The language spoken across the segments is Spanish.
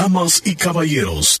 Damas y caballeros,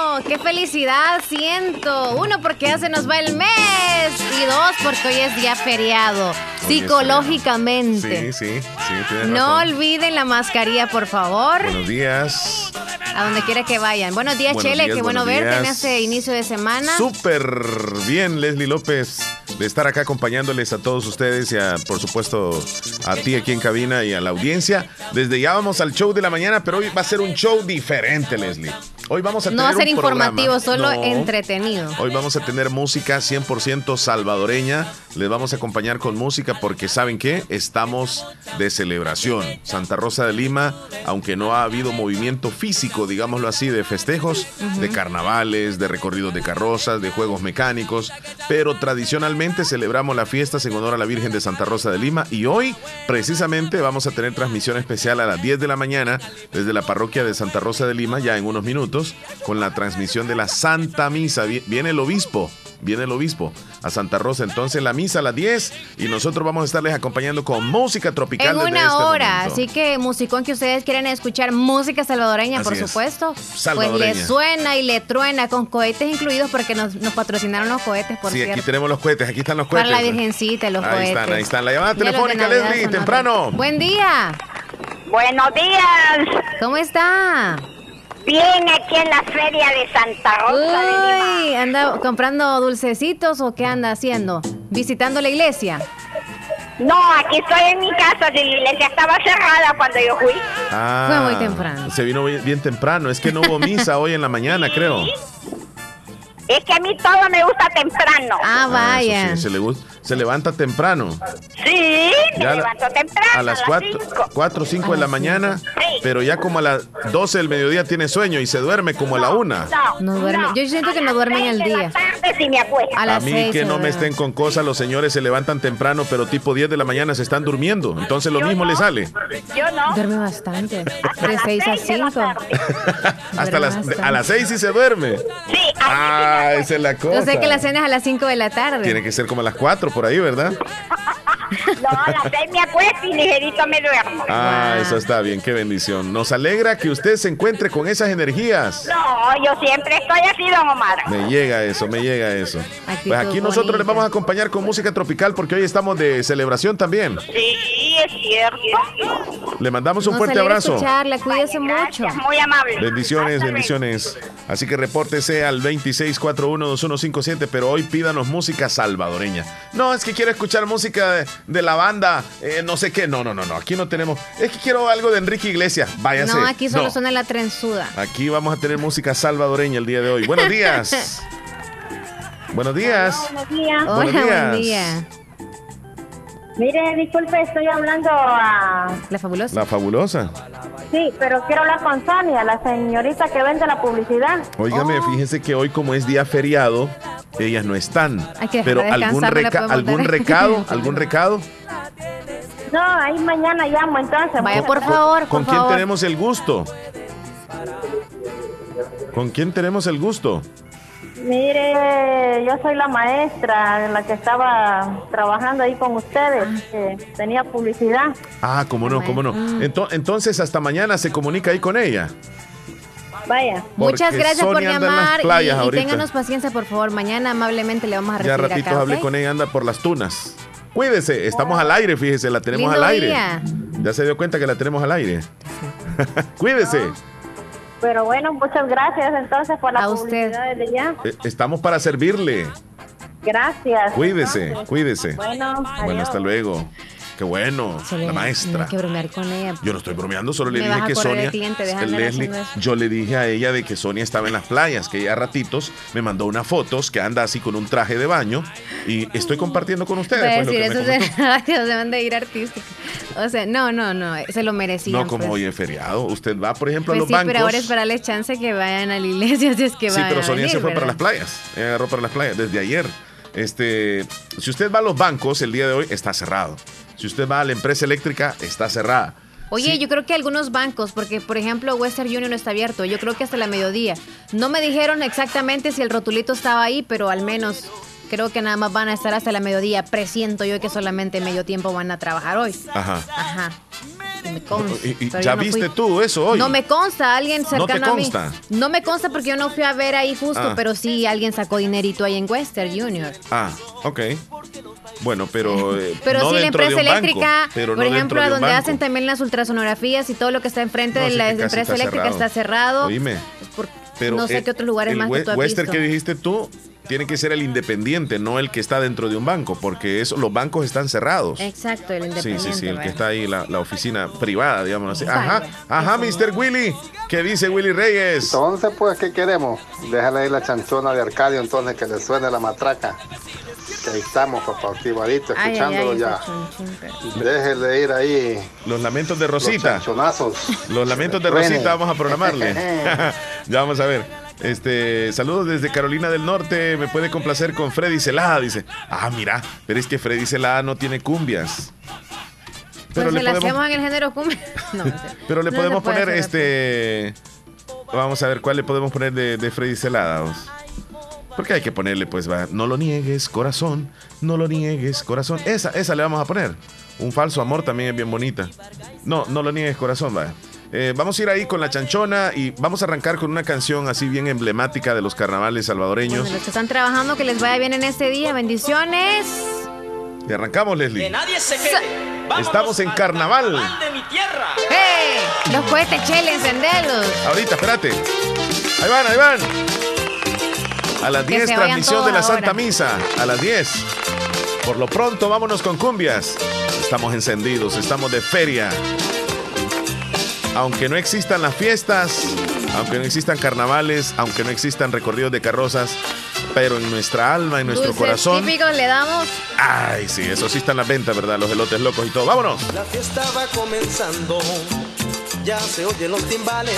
Qué felicidad siento. Uno, porque ya se nos va el mes. Y dos, porque hoy es día feriado. Psicológicamente. Sí, sí, sí, tienes No razón. olviden la mascarilla, por favor. Buenos días. A donde quiera que vayan. Buenos días, Buenos Chele. días, Qué bueno verte en este inicio de semana. Súper bien, Leslie López, de estar acá acompañándoles a todos ustedes y a, por supuesto, a ti aquí en cabina y a la audiencia. Desde ya vamos al show de la mañana, pero hoy va a ser un show diferente, Leslie. Hoy vamos a no tener va a ser un programa- informativo, solo No. entretenido. Hoy vamos a tener música 100% salvadoreña. Les vamos a acompañar con música porque saben qué? Estamos de celebración. Santa Rosa de Lima, aunque no ha habido movimiento físico, digámoslo así, de festejos, de carnavales, de recorridos de carrozas, de juegos mecánicos, pero tradicionalmente celebramos las fiestas en honor a la Virgen de Santa Rosa de Lima y hoy precisamente vamos a tener transmisión especial a las 10 de la mañana desde la parroquia de Santa Rosa de Lima, ya en unos minutos, con la transmisión de la Santa Misa. Vi- Viene el obispo, viene el obispo a Santa Rosa. Entonces la misa a las 10 y nosotros vamos a estarles acompañando con música tropical. En desde una este hora, momento. así que musicón que ustedes quieren escuchar música salvadoreña, Así por es. supuesto, pues Salvadoreña. le suena y le truena con cohetes incluidos porque nos, nos patrocinaron los cohetes, por Sí, aquí tenemos los cohetes, aquí están los Para cohetes. la Virgencita, los ahí cohetes. están, ahí están. La llamada telefónica, Leslie, temprano. Buen día. Buenos días. ¿Cómo está? Bien, aquí en la feria de Santa Rosa de Lima. Uy, ¿anda comprando dulcecitos o qué anda haciendo? ¿Visitando la iglesia? No, aquí estoy en mi casa. La iglesia estaba cerrada cuando yo fui. Ah, Fue muy temprano. Se vino bien, bien temprano. Es que no hubo misa hoy en la mañana, creo. Es que a mí todo me gusta temprano. Ah, Ah, vaya. eso sí, se, le gus- se levanta temprano. Sí, me Ya la- levanto temprano. A las 4 cinco. o 5 de la mañana, pero ya como a las 12 del mediodía tiene sueño y se duerme como a la 1. No duerme. Yo siento que no duermen en el día. la tarde sí me. A A las mí seis que no me duerme. estén con cosas, los señores se levantan temprano, pero tipo 10 de la mañana se están durmiendo. Entonces lo Yo mismo no. le sale. Yo no. Duerme bastante. De las 6 a seis de la 5. tarde. Hasta Duerme las, a las 6 sí se duerme. Sí, sí me Ah, esa es la cosa. Yo sé que la cena es a las 5 de la tarde. Tiene que ser como a las 4 por ahí, ¿verdad? No, a las seis me acuesto y ligerito me duermo. Ah, Wow. eso está bien, qué bendición. Nos alegra que usted se encuentre con esas energías. No, yo siempre estoy así, don Omar. Me llega eso, me llega eso. Actitud Pues aquí nosotros bonita. les vamos a acompañar con música tropical porque hoy estamos de celebración también. Sí, es cierto. Le mandamos un Nos fuerte abrazo. escucharla, cuídese mucho. Gracias, muy amable. Bendiciones, bendiciones. Así que repórtese al 26412157, pero hoy pídanos música salvadoreña. No, es que quiero escuchar música de, de la banda, eh, no sé qué. No, no, no, no, aquí no tenemos. Es que quiero algo de Enrique Iglesias. Váyase. No, aquí solo No. suena la trenzuda. Aquí vamos a tener música salvadoreña el día de hoy. Buenos días. Buenos días. Buenos días. Hola, Buenos días. buen día. Mire, disculpe, estoy hablando a... La fabulosa. La fabulosa. Sí, pero quiero hablar con Sonia, la señorita que vende la publicidad. Óigame, Oh. fíjense que hoy como es día feriado, ellas no están. Hay que Pero algún, reca- algún recado, algún recado. No, ahí mañana llamo entonces. Vaya, por favor, ¿Con por quién favor. tenemos el gusto? ¿Con quién tenemos el gusto? Mire, yo soy la maestra, la que estaba trabajando ahí con ustedes, que tenía publicidad. Ah, cómo no, cómo no. Ento- entonces hasta mañana se comunica ahí con ella. Vaya. Muchas gracias por Sonia llamar y- y, ténganos paciencia, por favor. Mañana amablemente le vamos a Ya recibir ratitos acá, hablé con ella, anda por las tunas. Cuídese, estamos al aire, fíjese, la tenemos Lindo al aire. día. Ya se dio cuenta que la tenemos al aire. Cuídese. Pero bueno, muchas gracias entonces por la A usted. publicidad desde ya. Eh, Estamos para servirle. Gracias. Cuídese, Entonces, cuídese. Bueno, Bueno, hasta luego. Qué bueno. Se la maestra. no hay que bromear con ella. Yo no estoy bromeando, solo le dije que Sonia. cliente, Leslie, yo le dije a ella de que Sonia estaba en las playas, que ella a ratitos me mandó unas fotos que anda así con un traje de baño y estoy compartiendo con ustedes. Pues, lo que eso se, se van de ir. O sea, no, no, no, se lo merecían. No, como pues. hoy es feriado. Usted va, por ejemplo, Pues a los sí, bancos. pero ahora es para chance que vayan a la iglesia, si es que Sí, vayan pero a Sonia se venir, fue para las ¿verdad? playas. Ella agarró para las playas desde ayer. Este, si usted va a los bancos el día de hoy, está cerrado. Si usted va a la empresa eléctrica, está cerrada. Oye, Sí, yo creo que algunos bancos, porque por ejemplo Western Union no está abierto, yo creo que hasta la mediodía. No me dijeron exactamente si el rotulito estaba ahí, pero al menos creo que nada más van a estar hasta la mediodía. Presiento yo que solamente medio tiempo van a trabajar hoy. Ajá. Ajá. Me consta, ¿Y, ya no viste fui. tú eso hoy? No me consta, alguien ¿No te cercano a mí. consta? No me consta porque yo no fui a ver ahí justo, Ah. pero sí alguien sacó dinerito ahí en Western Union. Ah, ok. Bueno, pero. eh, Pero no sí, la de empresa banco, eléctrica, pero por no ejemplo, de un donde banco. hacen también las ultrasonografías y todo lo que está enfrente No, de sí la empresa está eléctrica cerrado. está cerrado. Oíme. Por- Pero no sé eh, qué otros lugares el más que tú has Western visto. que dijiste tú tiene que ser el independiente, no el que está dentro de un banco, porque eso, los bancos están cerrados. Exacto, el Sí, independiente. sí, sí, el que está ahí, la, la oficina privada, digamos así. Ajá, ajá, Mr. Willy. ¿Qué dice Willy Reyes? Entonces, pues, ¿qué queremos? Déjale ahí la chanchona de Arcadio, entonces, que le suene la matraca. Que ahí estamos, papá, activadito, Ay, ay, escuchándolo ay, ya. Déjele ir ahí Los lamentos de los Rosita. chanchonazos. Los lamentos de. Rosita vamos a programarle. ya vamos a ver. Este, saludos desde Carolina del Norte. Me puede complacer con Freddy Celada, dice. Ah, mira, pero es que Freddy Celada no tiene cumbias. Pero Pues le se la podemos, hacemos en el género cumbia. No, no sé. pero le No podemos poner este. Vamos a ver cuál le podemos poner de, de Freddy Celada. Porque hay que ponerle, pues, va. No lo niegues, corazón. No lo niegues, corazón. Esa, esa le vamos a poner. Un falso amor también es bien bonita. No, no lo niegues, corazón, va. Eh, vamos a ir ahí con la chanchona y vamos a arrancar con una canción así bien emblemática de los carnavales salvadoreños. Bueno, los que están trabajando, que les vaya bien en este día. Bendiciones. Y arrancamos, Que Leslie. nadie se quede. Vámonos Estamos en al carnaval. de mi tierra. ¡Hey! Los cohetes, chele, encenderlos. Ahorita, espérate. Ahí van, ahí van. A las Que 10, se vayan transmisión de la Santa ahora. Misa. A las 10. Por lo pronto, vámonos con cumbias. Estamos encendidos, estamos de feria. Aunque no existan las fiestas, aunque no existan carnavales, aunque no existan recorridos de carrozas, pero en nuestra alma, en nuestro Dulces corazón. típicos le damos. Ay, sí, eso sí está en la venta, ¿verdad? Los elotes locos y todo. ¡Vámonos! La fiesta va comenzando, ya se oyen los timbales,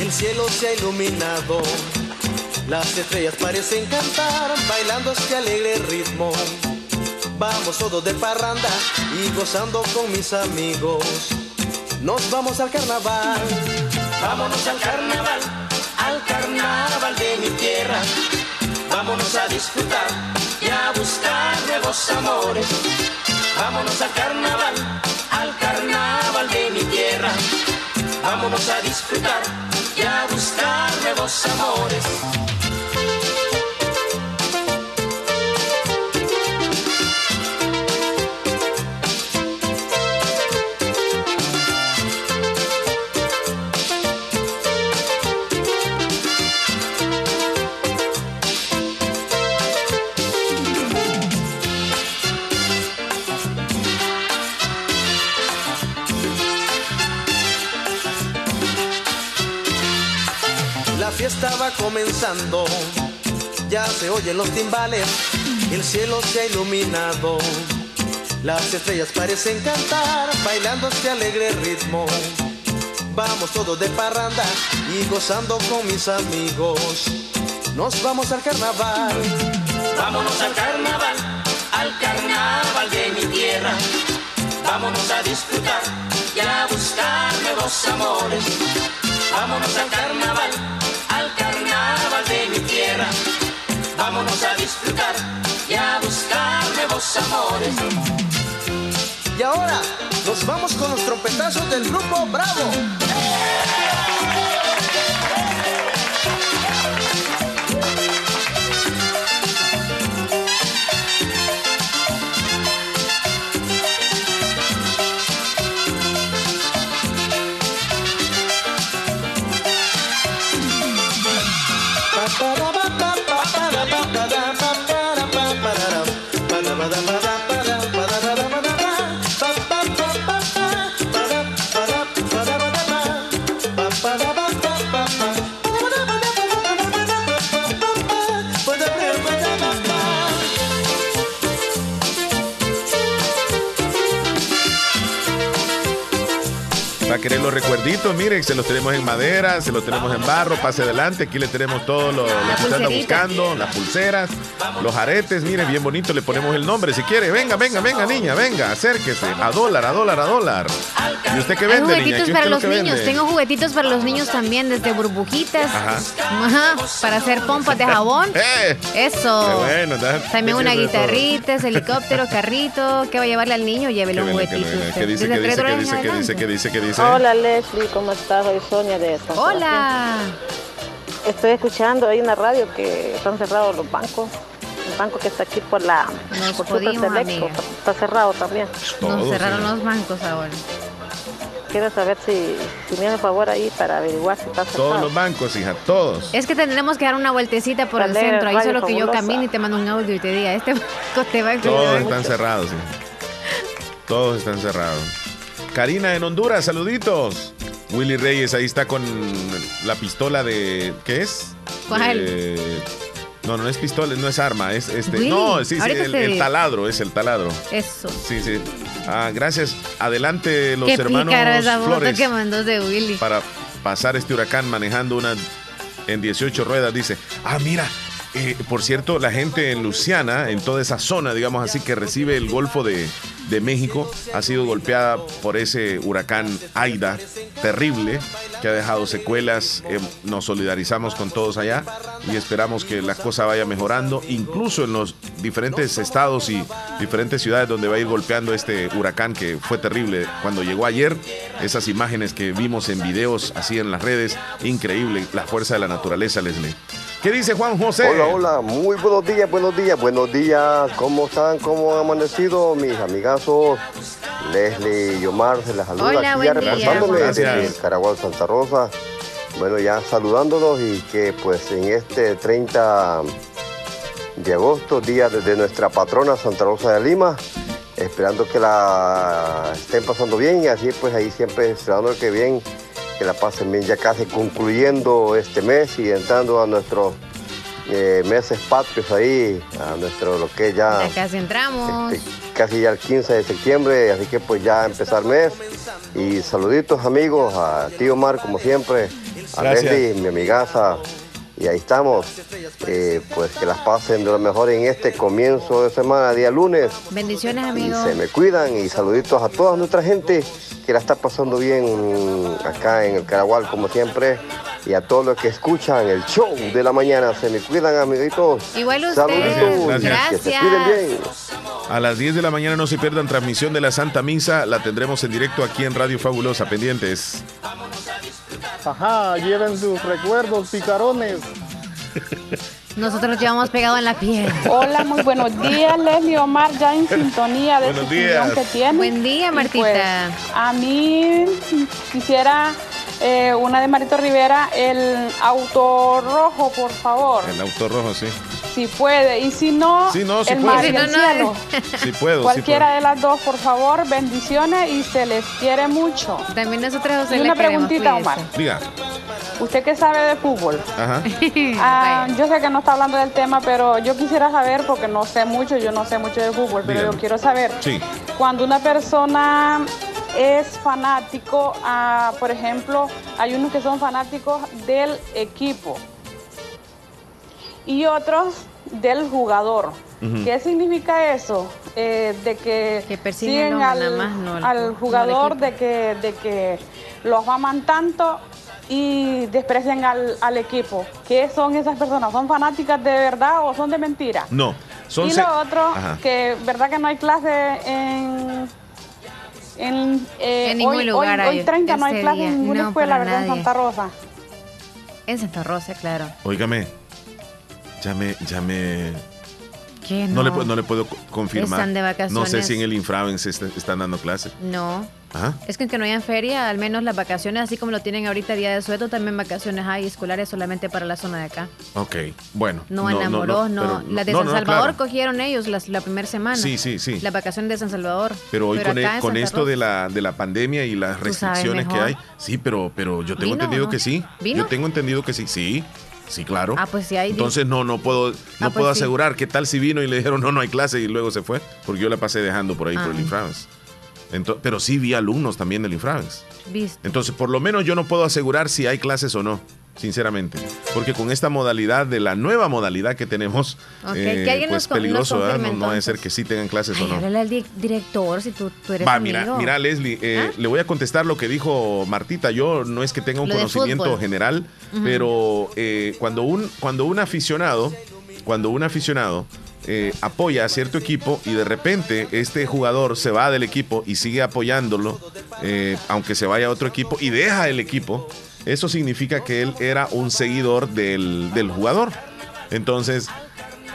el cielo se ha iluminado. Las estrellas parecen cantar, bailando este alegre ritmo. Vamos todos de parranda y gozando con mis amigos. Nos vamos al carnaval, vámonos al carnaval, al carnaval de mi tierra. Vámonos a disfrutar y a buscar nuevos amores. Vámonos al carnaval, al carnaval de mi tierra. Vámonos a disfrutar a buscar nuevos amores. Fiesta va comenzando, ya se oyen los timbales, el cielo se ha iluminado. Las estrellas parecen cantar, bailando este alegre ritmo. Vamos todos de parranda y gozando con mis amigos. Nos vamos al carnaval. Vámonos al carnaval, al carnaval de mi tierra. Vámonos a disfrutar y a buscar nuevos amores. Vámonos al carnaval, tierra. Vámonos a disfrutar y a buscar nuevos amores. Y ahora nos vamos con los trompetazos del grupo Bravo. querer los recuerditos, miren, se los tenemos en madera, se los tenemos en barro, pase adelante, aquí le tenemos todo lo, lo que usted anda buscando, las pulseras, los aretes, miren, bien bonito, le ponemos el nombre si quiere. Venga, venga, venga, niña, venga, acérquese. A dólar, a dólar, a dólar. ¿Y usted qué Hay vende, niña? juguetitos ¿Qué para los niños. vende? Tengo juguetitos para los niños también, desde burbujitas. Ajá. Ajá, para hacer pompas de jabón. ¡Eh! Eso. Qué bueno, da- También una guitarrita, ese helicóptero, carrito. ¿Qué va a llevarle al niño? Llévele un juguetito. ¿Qué dice, qué dice, qué dice, qué dice, qué dice? Hola Leslie, ¿cómo estás? Soy Sonia de San Sebastián. Hola. Estoy escuchando ahí en la radio que están cerrados los bancos. El banco que está aquí por la Nos por Super jodimos, Selecto, amiga. está cerrado también. Nos Todo, cerraron sí. los bancos ahora. Quiero saber si, si me hace favor ahí para averiguar si está cerrado. Todos los bancos, hija, todos. Es que tendremos que dar una vueltecita por el centro. Ahí solo que yo Fabulosa. camine y te mando un audio y te diga, este banco te va a Todos están cerrados. sí. Todos están cerrados. Karina en Honduras, saluditos. Willy Reyes ahí está con la pistola de. ¿Qué es? ¿Cuál? De- no, no es pistola, no es arma, es este. Willy, no, sí, sí, el, taladro, es el taladro. Eso. Sí, sí. Ah, gracias. Adelante los Qué hermanos esa Flores que mandó de Willy. para pasar este huracán manejando una en 18 ruedas. Dice, ah, mira, eh, por cierto, la gente en Luciana, en toda esa zona, digamos así, que recibe el Golfo de, de México, ha sido golpeada por ese huracán Aida, terrible, que ha dejado secuelas. Eh, nos solidarizamos con todos allá y esperamos que la cosa vaya mejorando, incluso en los diferentes estados y diferentes ciudades donde va a ir golpeando este huracán que fue terrible cuando llegó ayer. Esas imágenes que vimos en videos así en las redes, increíble, la fuerza de la naturaleza, Leslie. ¿Qué dice Juan José? Hola, hola, muy buenos días, buenos días, buenos días. ¿Cómo están? ¿Cómo han amanecido mis amigazos? Leslie y Omar se les saluda Hola, aquí ya buen día. reportándome Gracias. desde Caragual Santa Rosa. Bueno, ya saludándolos y que pues en este 30 de agosto, día de, nuestra patrona Santa Rosa de Lima, esperando que la estén pasando bien y así pues ahí siempre esperando que bien, que la pasen bien ya casi concluyendo este mes y entrando a nuestros eh, meses patrios ahí, a nuestro lo que ya Ya casi entramos. este, casi ya el 15 de septiembre, así que pues ya empezar mes. Y saluditos amigos, a tío Mar como siempre, a Gracias. Leslie, mi amigaza. Y ahí estamos, Eh, pues que las pasen de lo mejor en este comienzo de semana, día lunes. Bendiciones, Y amigo. se me cuidan y saluditos a toda nuestra gente que la está pasando bien acá en el Caragual como siempre. Y a todos los que escuchan el show de la mañana, se me cuidan amiguitos. Igual usted. Saluditos, Gracias. que se cuiden bien. A las 10 de la mañana no se pierdan transmisión de la Santa Misa, la tendremos en directo aquí en Radio Fabulosa, pendientes. Ajá, lleven sus recuerdos, picarones. Nosotros llevamos pegado en la piel. Hola, muy buenos días, Leslie Omar, ya en sintonía de Buenos ese días. que tiene. Buen día, Martita. pues, a mí quisiera eh, una de Marito Rivera, el auto rojo, por favor, El auto rojo, sí. Si puede. Y si no, Sí, no, sí el puede. mar y Si no, el no. cielo. Sí puedo, Cualquiera puedo. de las dos, por favor, bendiciones y se les quiere mucho. También nosotros José Y una preguntita, cuídese. Omar. Diga. Usted que sabe de fútbol. Ajá. Ah, yo sé que no está hablando del tema, pero yo quisiera saber, porque no sé mucho, yo no sé mucho de fútbol, pero Dígame. yo quiero saber, Sí. cuando una persona es fanático, ah, por ejemplo, hay unos que son fanáticos del equipo y otros del jugador. ¿Qué significa eso? Eh, de que, Que persiguen al, nada más, no al- no al al jugador, de que, de que los aman tanto y desprecian al, al equipo. ¿Qué son esas personas? ¿Son fanáticas de verdad o son de mentira? No. Son y lo otro, Ajá. que verdad que no hay clase en... En, eh, En ningún hoy, lugar hoy, hoy 30 no hay clase día. en ninguna No, escuela, ¿verdad? En. Santa Rosa. En Santa Rosa, claro. Óigame. Ya me, ya me. ¿Qué No, le, pu- no le puedo co- confirmar. Están de No sé vacaciones. si en el Infraven se est- están dando clases. No. Ajá. Es que aunque no hayan feria, al menos las vacaciones, así como lo tienen ahorita Día de Sueto, también vacaciones hay escolares solamente para la zona de acá. Ok. Bueno. No, enamoros, no. pero- Las de no, San no, Salvador claro. cogieron ellos las, la primera semana. Sí, sí, sí. Las vacaciones de San Salvador. Pero hoy con, acá e- en con Santa esto Rosa- de la, de la pandemia y las sabes restricciones que mejor. hay, sí, pero, pero yo tengo ¿Vino entendido no? que sí. ¿Vino? Yo tengo entendido que sí. Sí, sí, claro. Ah, pues sí hay. Entonces no, no puedo, no Ah, pues puedo sí. asegurar qué tal si vino y le dijeron no, no hay clase y luego se fue, porque yo la pasé dejando por ahí por el Ah. Infrans. Ento- pero sí vi alumnos también del Infraves. Viste. Entonces, por lo menos yo no puedo asegurar si hay clases o no, sinceramente. Porque con esta modalidad de la nueva modalidad que tenemos, Ok, eh, que alguien pues nos peligroso, nos ¿verdad? confirme, No, no a ser que sí tengan clases o no. háblale al di- director si tú, tú eres Va, amigo. mira, mira, Leslie, eh, ¿Ah? le voy a contestar lo que dijo Martita. Yo no es que tenga un Lo conocimiento general, pero eh, cuando, un, cuando un aficionado, cuando un aficionado eh, apoya a cierto equipo y de repente este jugador se va del equipo y sigue apoyándolo, eh, aunque se vaya a otro equipo y deja el equipo, eso significa que él era un seguidor del, del jugador. Entonces,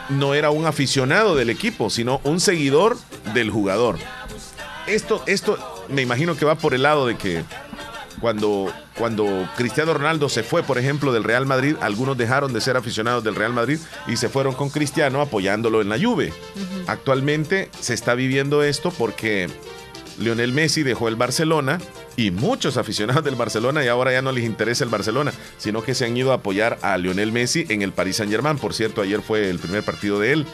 no era un aficionado del equipo, sino un seguidor del jugador. Esto, esto me imagino que va por el lado de que cuando, cuando Cristiano Ronaldo se fue, por ejemplo, del Real Madrid, algunos dejaron de ser aficionados del Real Madrid y se fueron con Cristiano apoyándolo en la Juve. Actualmente se está viviendo esto porque Lionel Messi dejó el Barcelona y muchos aficionados del Barcelona y ahora ya no les interesa el Barcelona, sino que se han ido a apoyar a Lionel Messi en el Paris Saint-Germain. Por cierto, ayer fue el primer partido de él.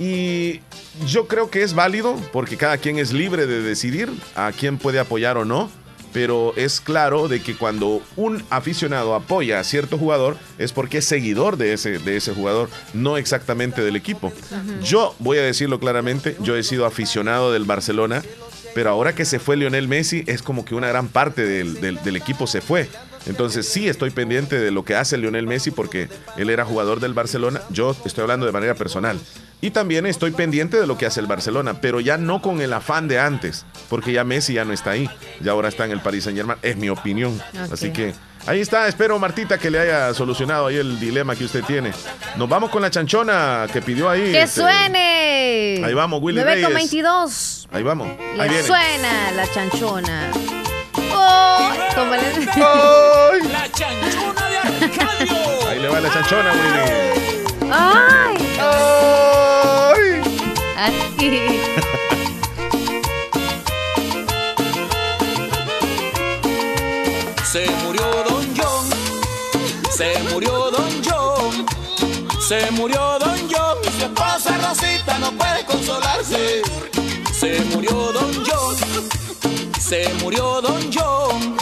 Y yo creo que es válido porque cada quien es libre de decidir a quién puede apoyar o no. Pero es claro de que cuando un aficionado apoya a cierto jugador es porque es seguidor de ese, de ese jugador, no exactamente del equipo. Yo voy a decirlo claramente, yo he sido aficionado del Barcelona, pero ahora que se fue Lionel Messi es como que una gran parte del, equipo se fue. Entonces sí estoy pendiente de lo que hace Lionel Messi porque él era jugador del Barcelona. Yo estoy hablando de manera personal. Y también estoy pendiente de lo que hace el Barcelona, pero ya no con el afán de antes, porque ya Messi ya no está ahí, ya ahora está en el Paris Saint Germain, es mi opinión. Así que ahí está, espero Martita que le haya solucionado ahí el dilema que usted tiene. Nos vamos con la chanchona que pidió ahí. ¡Que este, suene! Ahí vamos, Willy 9 con Reyes. 22. Ahí vamos. Ahí Le viene. suena la chanchona. ¡Oh! Tómale. La chanchona de Arcadio. Ahí le va la chanchona, Willy. ¡Ay! ¡Ay! Así. Se murió Don John, se murió Don John, se murió Don John, y su esposa Rosita no puede consolarse. Se murió Don John, se murió Don John,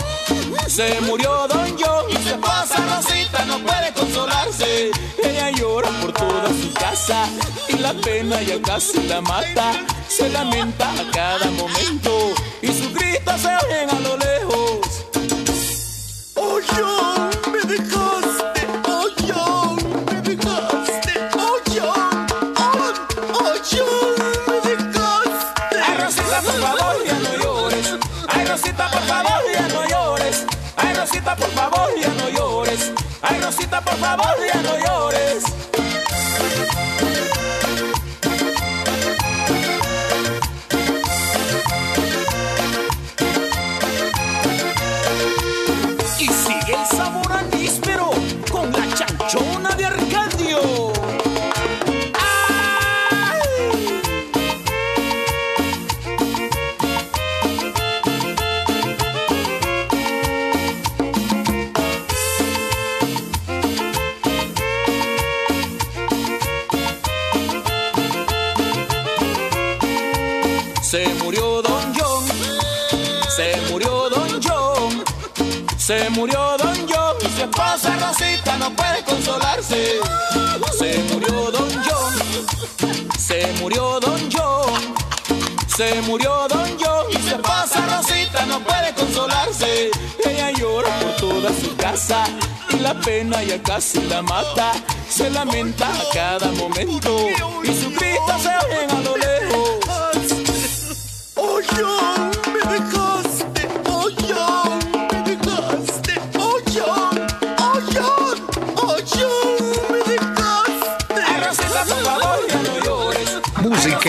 se murió Don John, y su esposa Rosita no puede consolarse. Ella llora por toda su casa y la pena ya casi la mata. Se lamenta a cada momento y sus gritos se oyen a lo lejos. Oh John, Rosita, por favor, No puede consolarse. Se murió Don John, se murió Don John, se murió Don John, y su esposa Rosita no puede consolarse. Ella llora por toda su casa y la pena ya casi la mata. Se lamenta a cada momento y su grito se oyen a lo lejos. Oh John,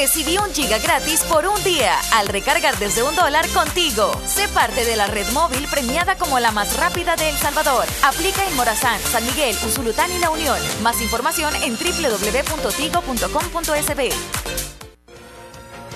Recibí un giga gratis por un día al recargar desde un dólar contigo. Sé parte de la red móvil premiada como la más rápida de El Salvador. Aplica en Morazán, San Miguel, Usulután y La Unión. Más información en www.tigo.com.sb.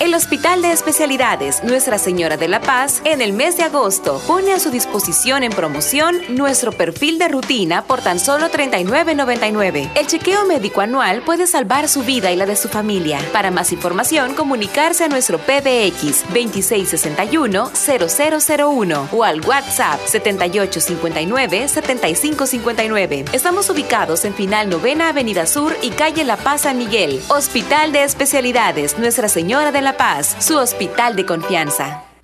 El Hospital de Especialidades Nuestra Señora de la Paz en el mes de agosto pone a su disposición en promoción nuestro perfil de rutina por tan solo $39.99. El chequeo médico anual puede salvar su vida y la de su familia. Para más información, comunicarse a nuestro PBX 2661-0001 o al WhatsApp 7859-7559. Estamos ubicados en Final Novena Avenida Sur y Calle La Paz San Miguel. Hospital de Especialidades Nuestra Señora de la Paz, su hospital de confianza.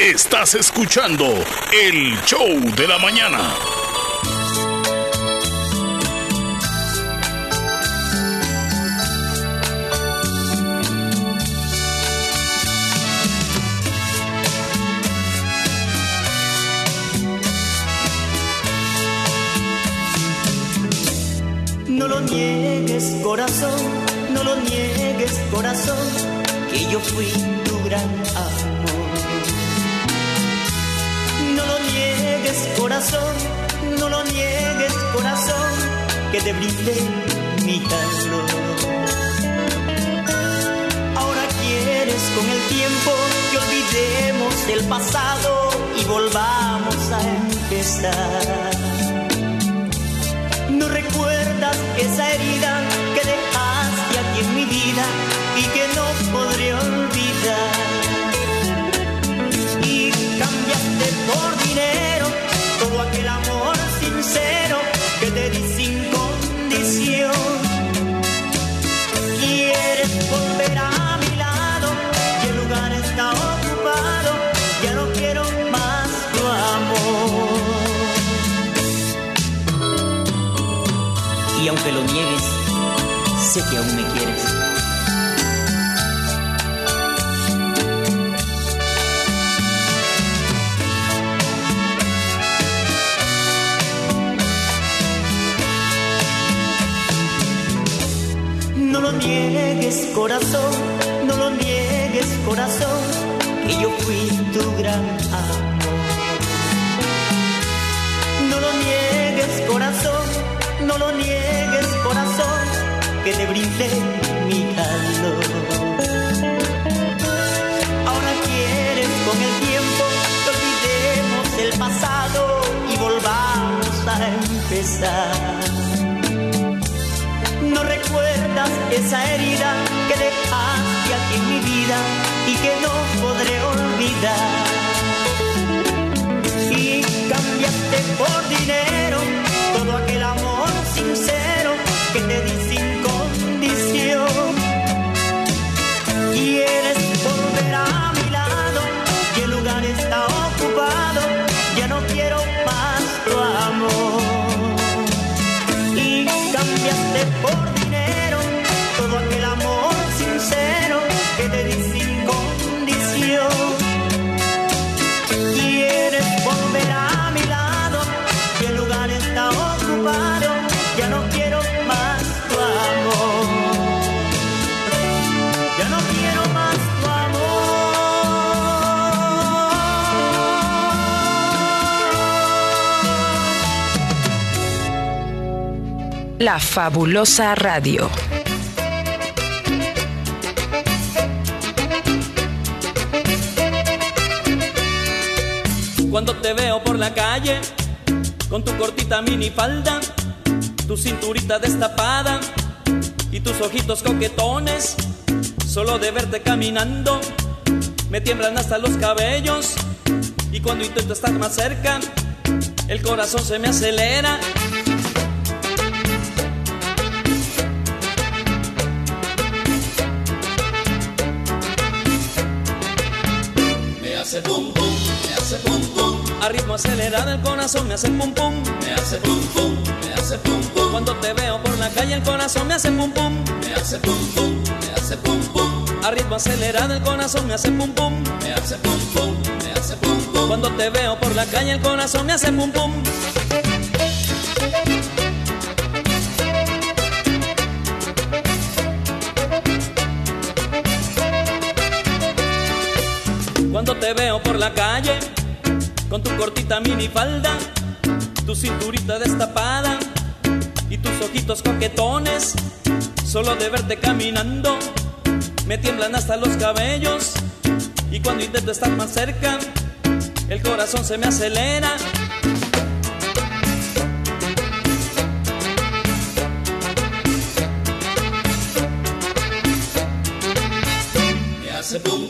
Estás escuchando el show de la mañana. No lo niegues, corazón, no lo niegues, corazón, que yo fui tu gran amor. No lo niegues, corazón, no lo niegues, corazón, que te brindé mi calor. Ahora quieres con el tiempo que olvidemos el pasado y volvamos a empezar. No recuerdas esa herida que dejaste en mi vida y que no podré olvidar. Y cambiaste por dinero todo aquel amor sincero que aún me quieres. No lo niegues corazón, no lo niegues corazón, que yo fui tu gran amor. No lo niegues corazón, no lo niegues que te brindé mi calor. Ahora quieres con el tiempo que olvidemos el pasado y volvamos a empezar. No recuerdas esa herida que dejaste aquí en mi vida y que no podré olvidar. Y cambiaste por dinero La fabulosa radio. Cuando te veo por la calle, con tu cortita minifalda, tu cinturita destapada y tus ojitos coquetones, solo de verte caminando, me tiemblan hasta los cabellos. Y cuando intento estar más cerca, el corazón se me acelera. Ritmo acelerado el corazón me hace pum pum. Me hace pum pum, me hace pum pum. Cuando te veo por la calle el corazón me hace pum pum. Me hace pum pum, me hace pum pum. A ritmo acelerado el corazón me hace pum pum. Me hace pum pum, me hace pum pum. Cuando te veo por la calle el corazón me hace pum pum. Cuando te veo por la calle, con tu cortita minifalda, tu cinturita destapada y tus ojitos coquetones, solo de verte caminando, me tiemblan hasta los cabellos. Y cuando intento estar más cerca, el corazón se me acelera. Me hace pum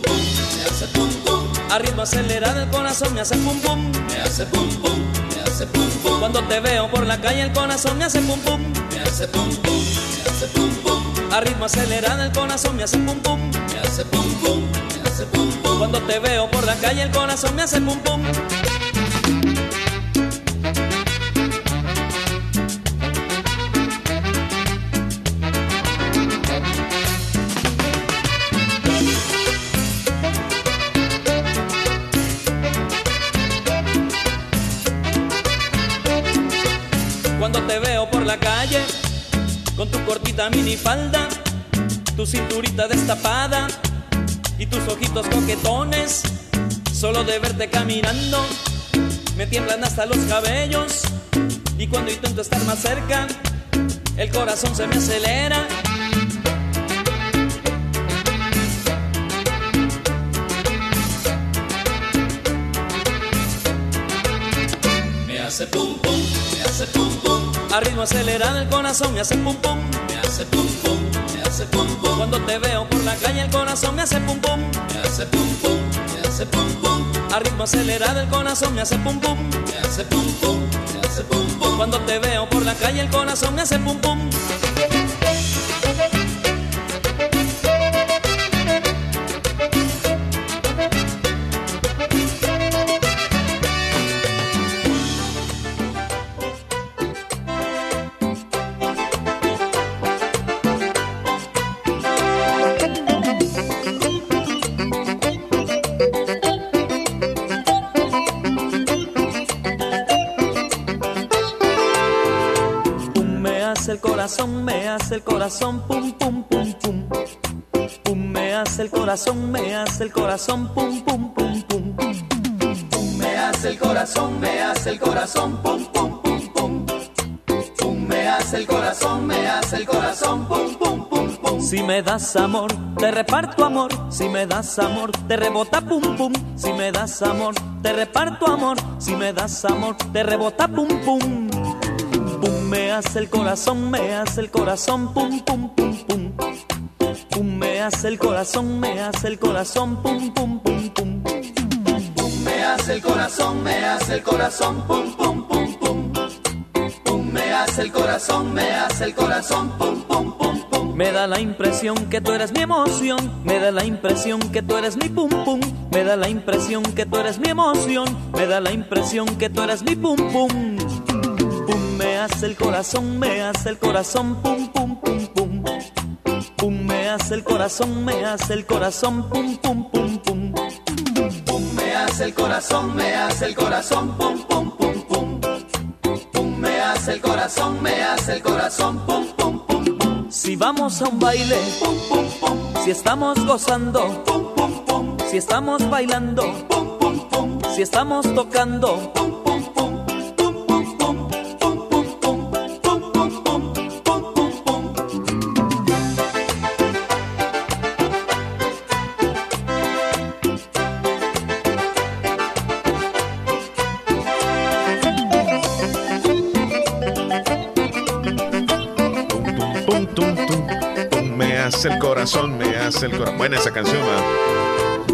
A ritmo acelerado el corazón me hace pum pum. Me hace pum pum, me hace pum pum. Cuando te veo por la calle el corazón me hace pum pum. Me hace pum pum, me hace pum pum. A ritmo acelerado el corazón me hace pum pum. Me hace pum pum, me hace pum pum. Cuando te veo por la calle el corazón me hace pum pum. Cortita minifalda, tu cinturita destapada y tus ojitos coquetones, solo de verte caminando, me tiemblan hasta los cabellos. Y cuando intento estar más cerca, el corazón se me acelera. Me hace pum pum, me hace pum pum. A ritmo acelerado el corazón me hace pum pum. Me hace pum pum, me hace pum pum. Cuando te veo por la calle el corazón me hace pum pum. Me hace pum pum, me hace pum pum. A ritmo acelerado el corazón me hace pum pum. Me hace pum pum, me hace pum pum. Cuando te veo por la calle el corazón me hace pum pum. Corazón, me hace el corazón pum pum pum pum. Pum me hace el corazón, me hace el corazón pum pum pum pum. Pum me hace el corazón, me hace el corazón pum pum pum pum. Pum me hace el corazón, me hace el corazón pum pum pum pum. Si me das amor, te reparto amor. Si me das amor, te rebota pum pum. Si me das amor, te reparto amor. Si me das amor, te rebota pum pum. Me hace el corazón, me hace el corazón pum pum pum pum. Pum me hace el corazón, me hace el corazón pum pum pum pum. Pum me hace el corazón, me hace el corazón pum pum pum pum. Pum me hace el corazón, me hace el corazón pum pum pum pum. Me da la impresión que tú eres mi emoción, me da la impresión que tú eres mi pum pum, me da la impresión que tú eres mi emoción, me da la impresión que tú eres mi pum pum. Hace el corazón, me hace el corazón pum pum pum pum. Pum me hace el corazón, me hace el corazón pum pum pum pum. Pum me hace el corazón, me hace el corazón pum pum pum pum. Pum me hace el corazón, me hace el corazón pum pum pum pum. Si vamos a un baile, pum pum pum. Si estamos gozando, pum pum pum. Si estamos bailando, pum pum pum. Si estamos tocando, pum. Hace el corazón, me hace el corazón. Buena esa canción.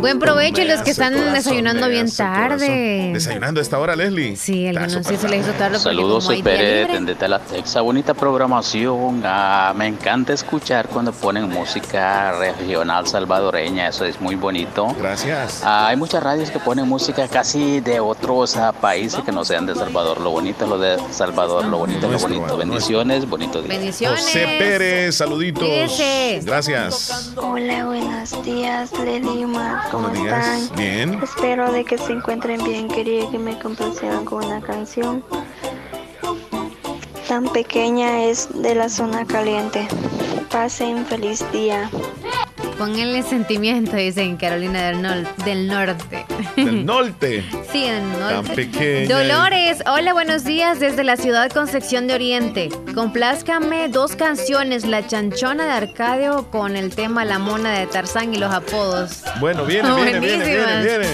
Buen provecho y los que están corazón, desayunando bien tarde. Desayunando a esta hora, Leslie. Sí, algunos sí se les hizo tarde Saludos, soy Pérez desde Teletexa. Bonita programación. Ah, me encanta escuchar cuando ponen música regional salvadoreña. Eso es muy bonito. Gracias. Ah, hay muchas radios que ponen música casi de otros ah, países que no sean de Salvador. Lo bonito es lo de Salvador. Lo bonito es lo Nuestro, bonito. Bendiciones, bonito día. Bendiciones. José Pérez, saluditos. Gracias. Hola, buenos días, Lelima. ¿Cómo están? Bien. Espero de que se encuentren bien. Quería que me complacieran con una canción. Tan pequeña es de la zona caliente. Pasen feliz día. Pónganle sentimiento, dicen Carolina del, del Norte. Del norte. Sí, del Tan norte. pequeña. Dolores, hola, buenos días desde la ciudad Concepción de Oriente. Complázcame dos canciones, La Chanchona de Arcadio con el tema La Mona de Tarzán y los apodos. Bueno, viene, viene, viene, viene, viene.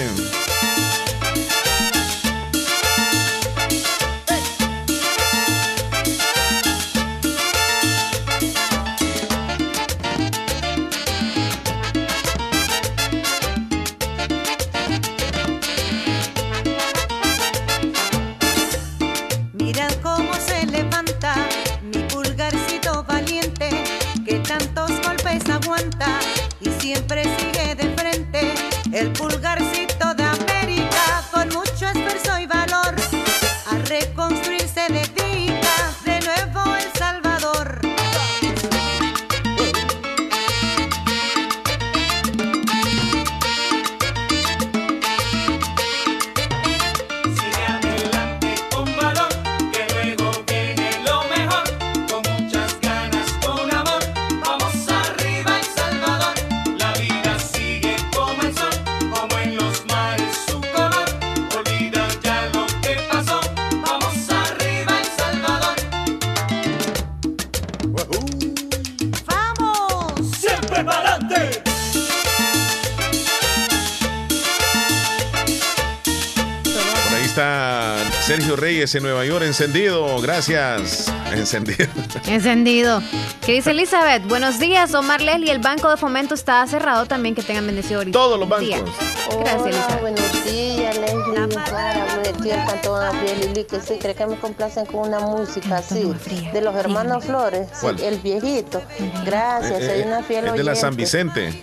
En Nueva York, encendido. Gracias. Encendido. Encendido. ¿Qué dice Elizabeth? Buenos días, Omar Leslie. El banco de fomento está cerrado también. Que tengan bendecido ahorita. Todos los día. bancos. Gracias, Hola, Elizabeth. buenos días, Leslie. Clara, de aquí el Cantón Fría Lili, que sí, cree que me complacen con una música así, de los hermanos Flores, el viejito. Gracias, Eh, soy eh, una fiel es de la. San Vicente.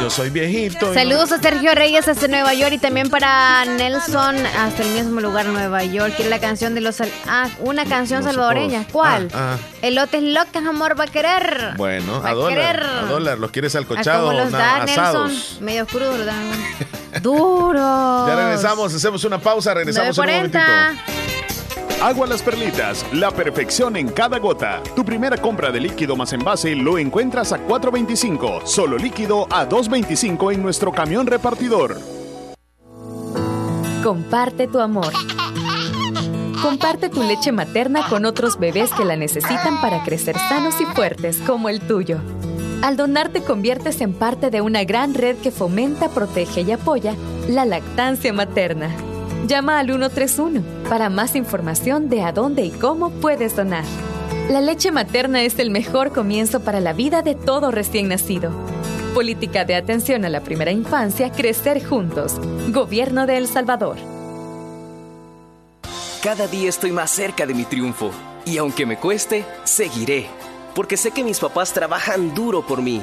Yo soy viejito. Saludos a Sergio Reyes hasta Nueva York y también para Nelson hasta el mismo lugar, Nueva York. Quiere la canción de los... sal- Ah, una canción Los salvadoreña. ¿Cuál? Ah, ah. Elotes locas, amor, va a querer. Bueno, Va a dólar. querer. A dólar. ¿Los quieres Ah, alcochados ¿Cómo o los da? Nelson? Medio crudo, ¿verdad? Duro. Ya regresamos, hacemos una pausa, regresamos en un 9.40. momentito. Agua Las Perlitas, la perfección en cada gota. Tu primera compra de líquido más envase lo encuentras a 4.25, solo líquido a 2.25 en nuestro camión repartidor. Comparte tu amor. Comparte tu leche materna con otros bebés que la necesitan para crecer sanos y fuertes como el tuyo. Al donar te conviertes en parte de una gran red que fomenta, protege y apoya la lactancia materna. Llama al 131 para más información de a dónde y cómo puedes donar. La leche materna es el mejor comienzo para la vida de todo recién nacido. Política de atención a la primera infancia, crecer juntos. Gobierno de El Salvador. Cada día estoy más cerca de mi triunfo y aunque me cueste, seguiré, porque sé que mis papás trabajan duro por mí.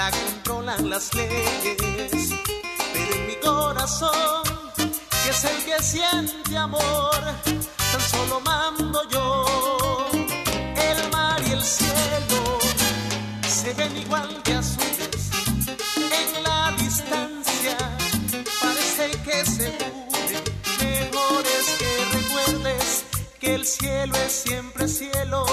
la controlan las leyes, pero en mi corazón, que es el que siente amor, tan solo mando yo. El mar y el cielo se ven igual de azules en la distancia, parece que se unen. Mejor es que recuerdes que el cielo es siempre cielo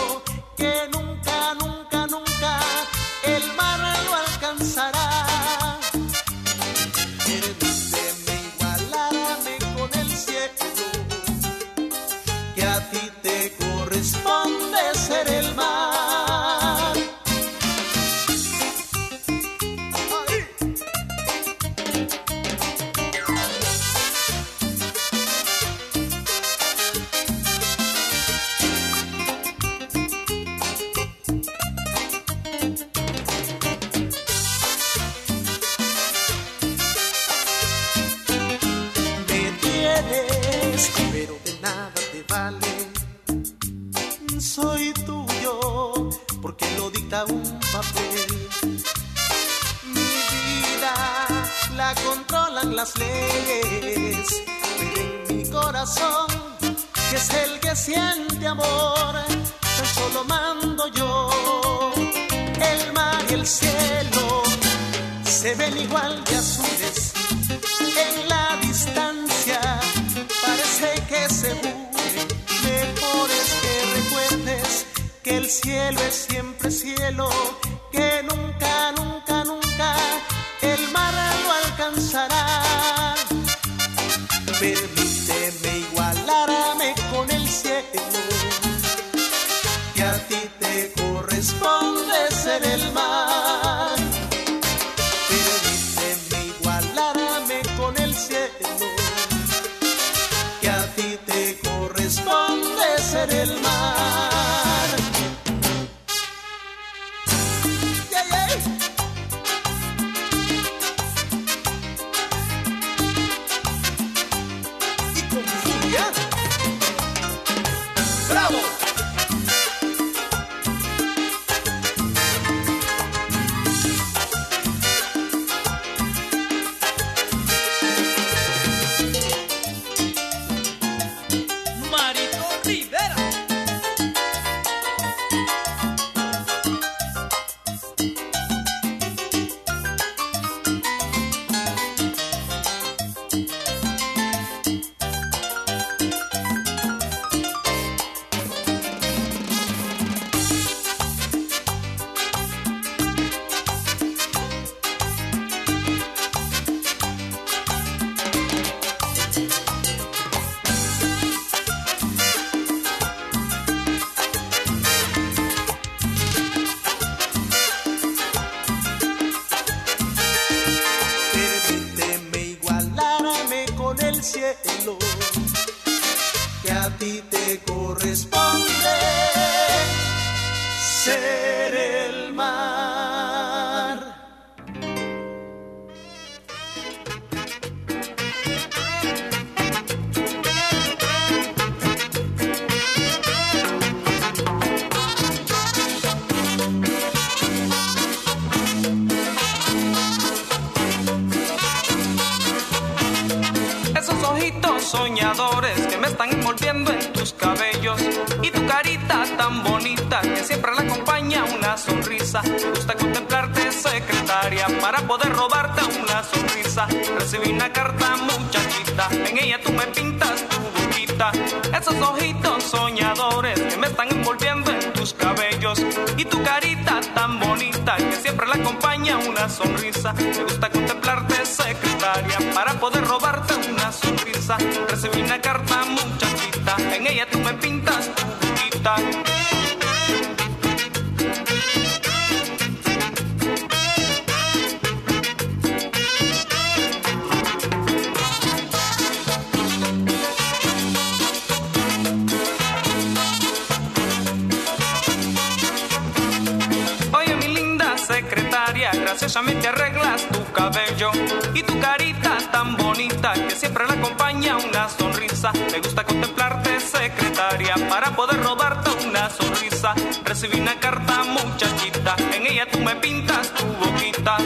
tu boquita.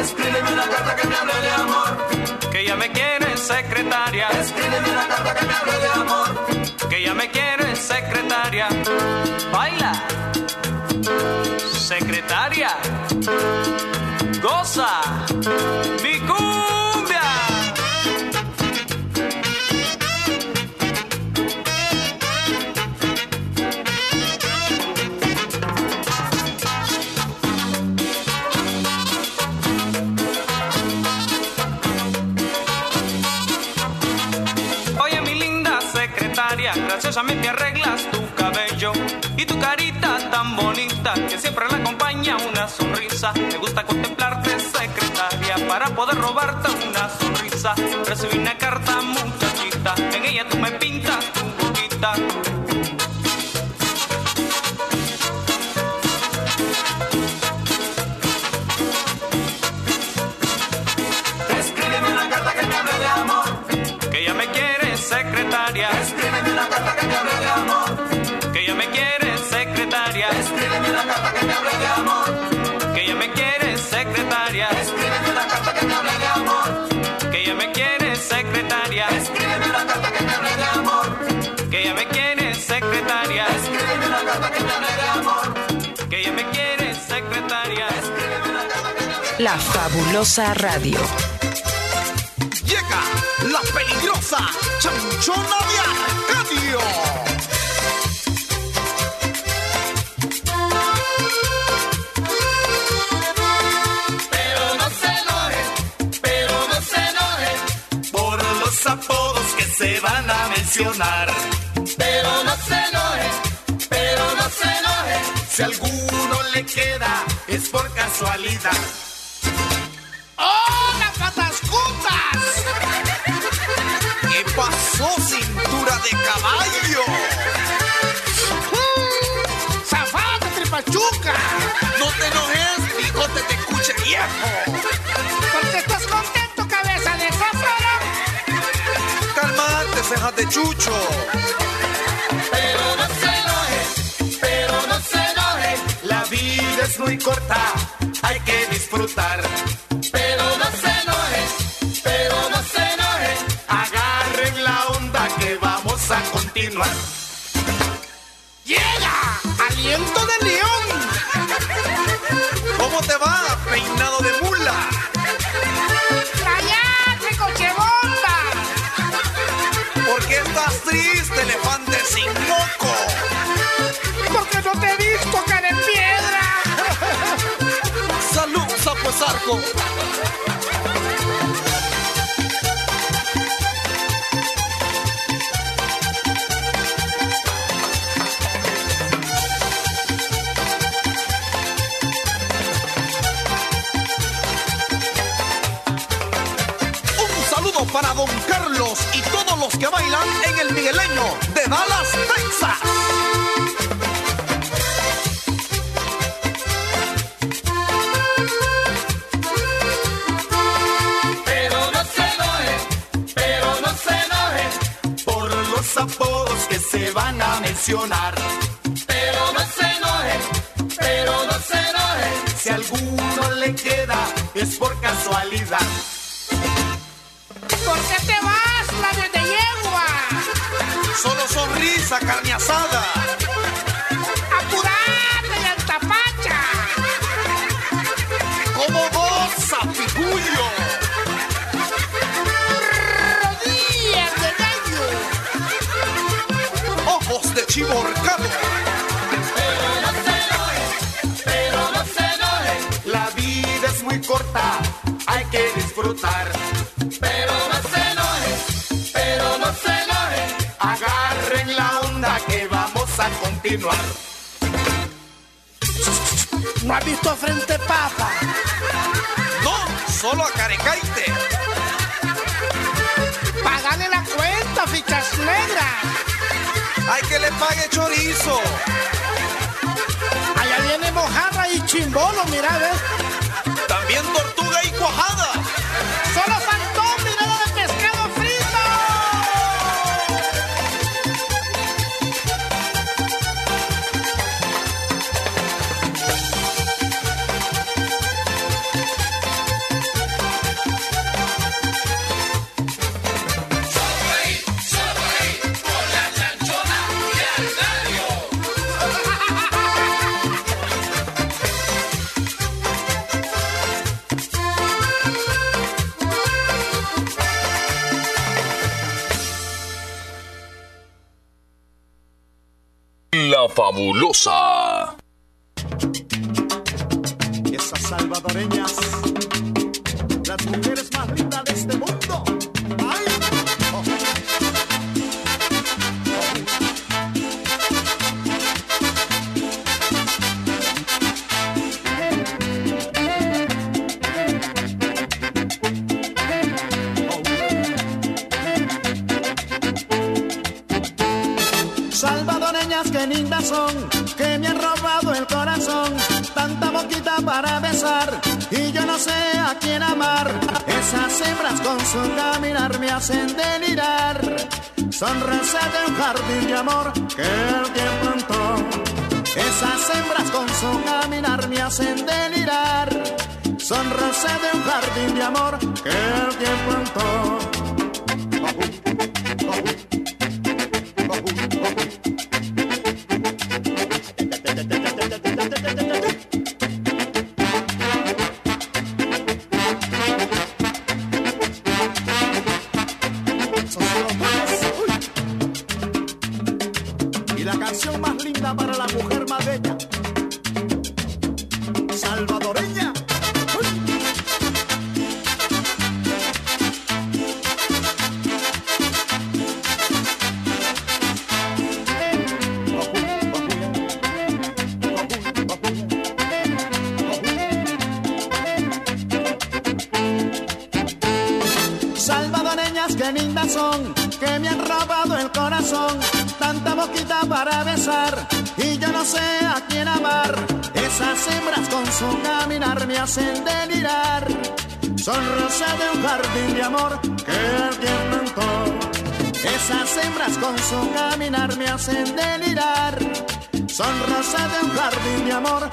Escríbeme una carta que me hable de amor. Que ya me quiere secretaria. Escríbeme una carta que me hable de amor. Que ya me quiere secretaria. Bésame, me arreglas tu cabello y tu carita tan bonita que siempre la acompaña una sonrisa. Me gusta contemplarte, secretaria, para poder robarte una sonrisa. Recibí una carta, muchachita, en ella tú me pintas tu boquita. La fabulosa radio. Llega la peligrosa chanchona de Arcadio. apodos que se van a mencionar. Pero no se enoje, pero no se enoje. Si alguno le queda, es por casualidad. Chucho. fabulosa. amor, que el tiempo entró. Esas hembras con su caminar me hacen delirar. Son rosa de un jardín de amor que el tiempo entró. amor,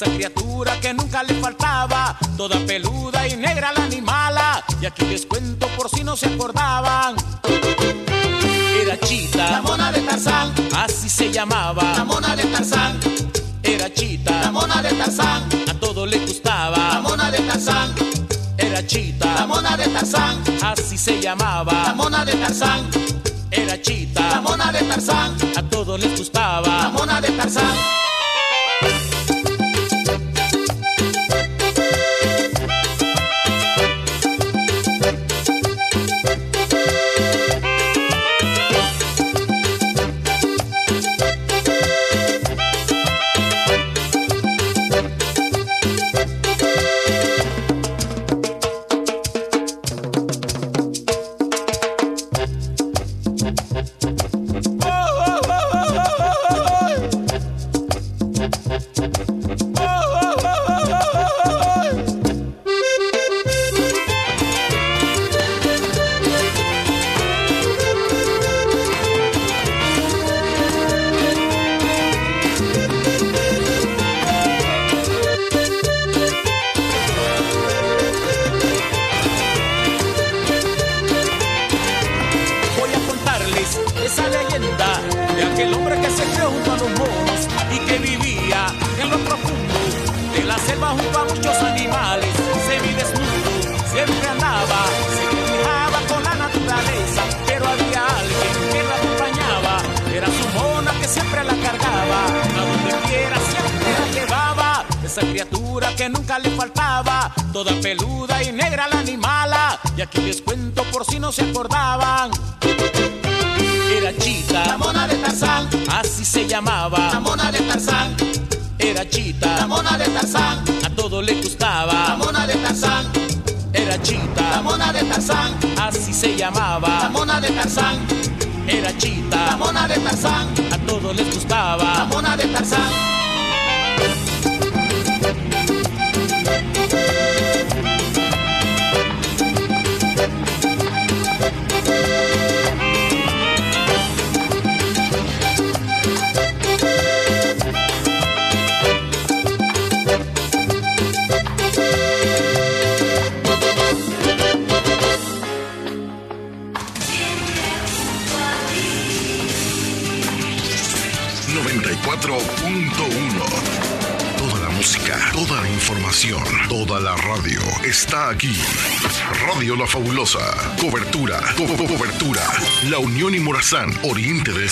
esa criatura que nunca le faltaba, toda peluda y negra la animala, y aquí les cuento por si no se acordaban. Era Chita, la mona de Tarzán, así se llamaba, la mona de Tarzán. Era Chita, la mona de Tarzán, a todo le gustaba, la mona de Tarzán. Era Chita, la mona de Tarzán, así se llamaba, la mona de Tarzán. Era Chita, la mona de Tarzán, a todos les gustaba, la mona de Tarzán.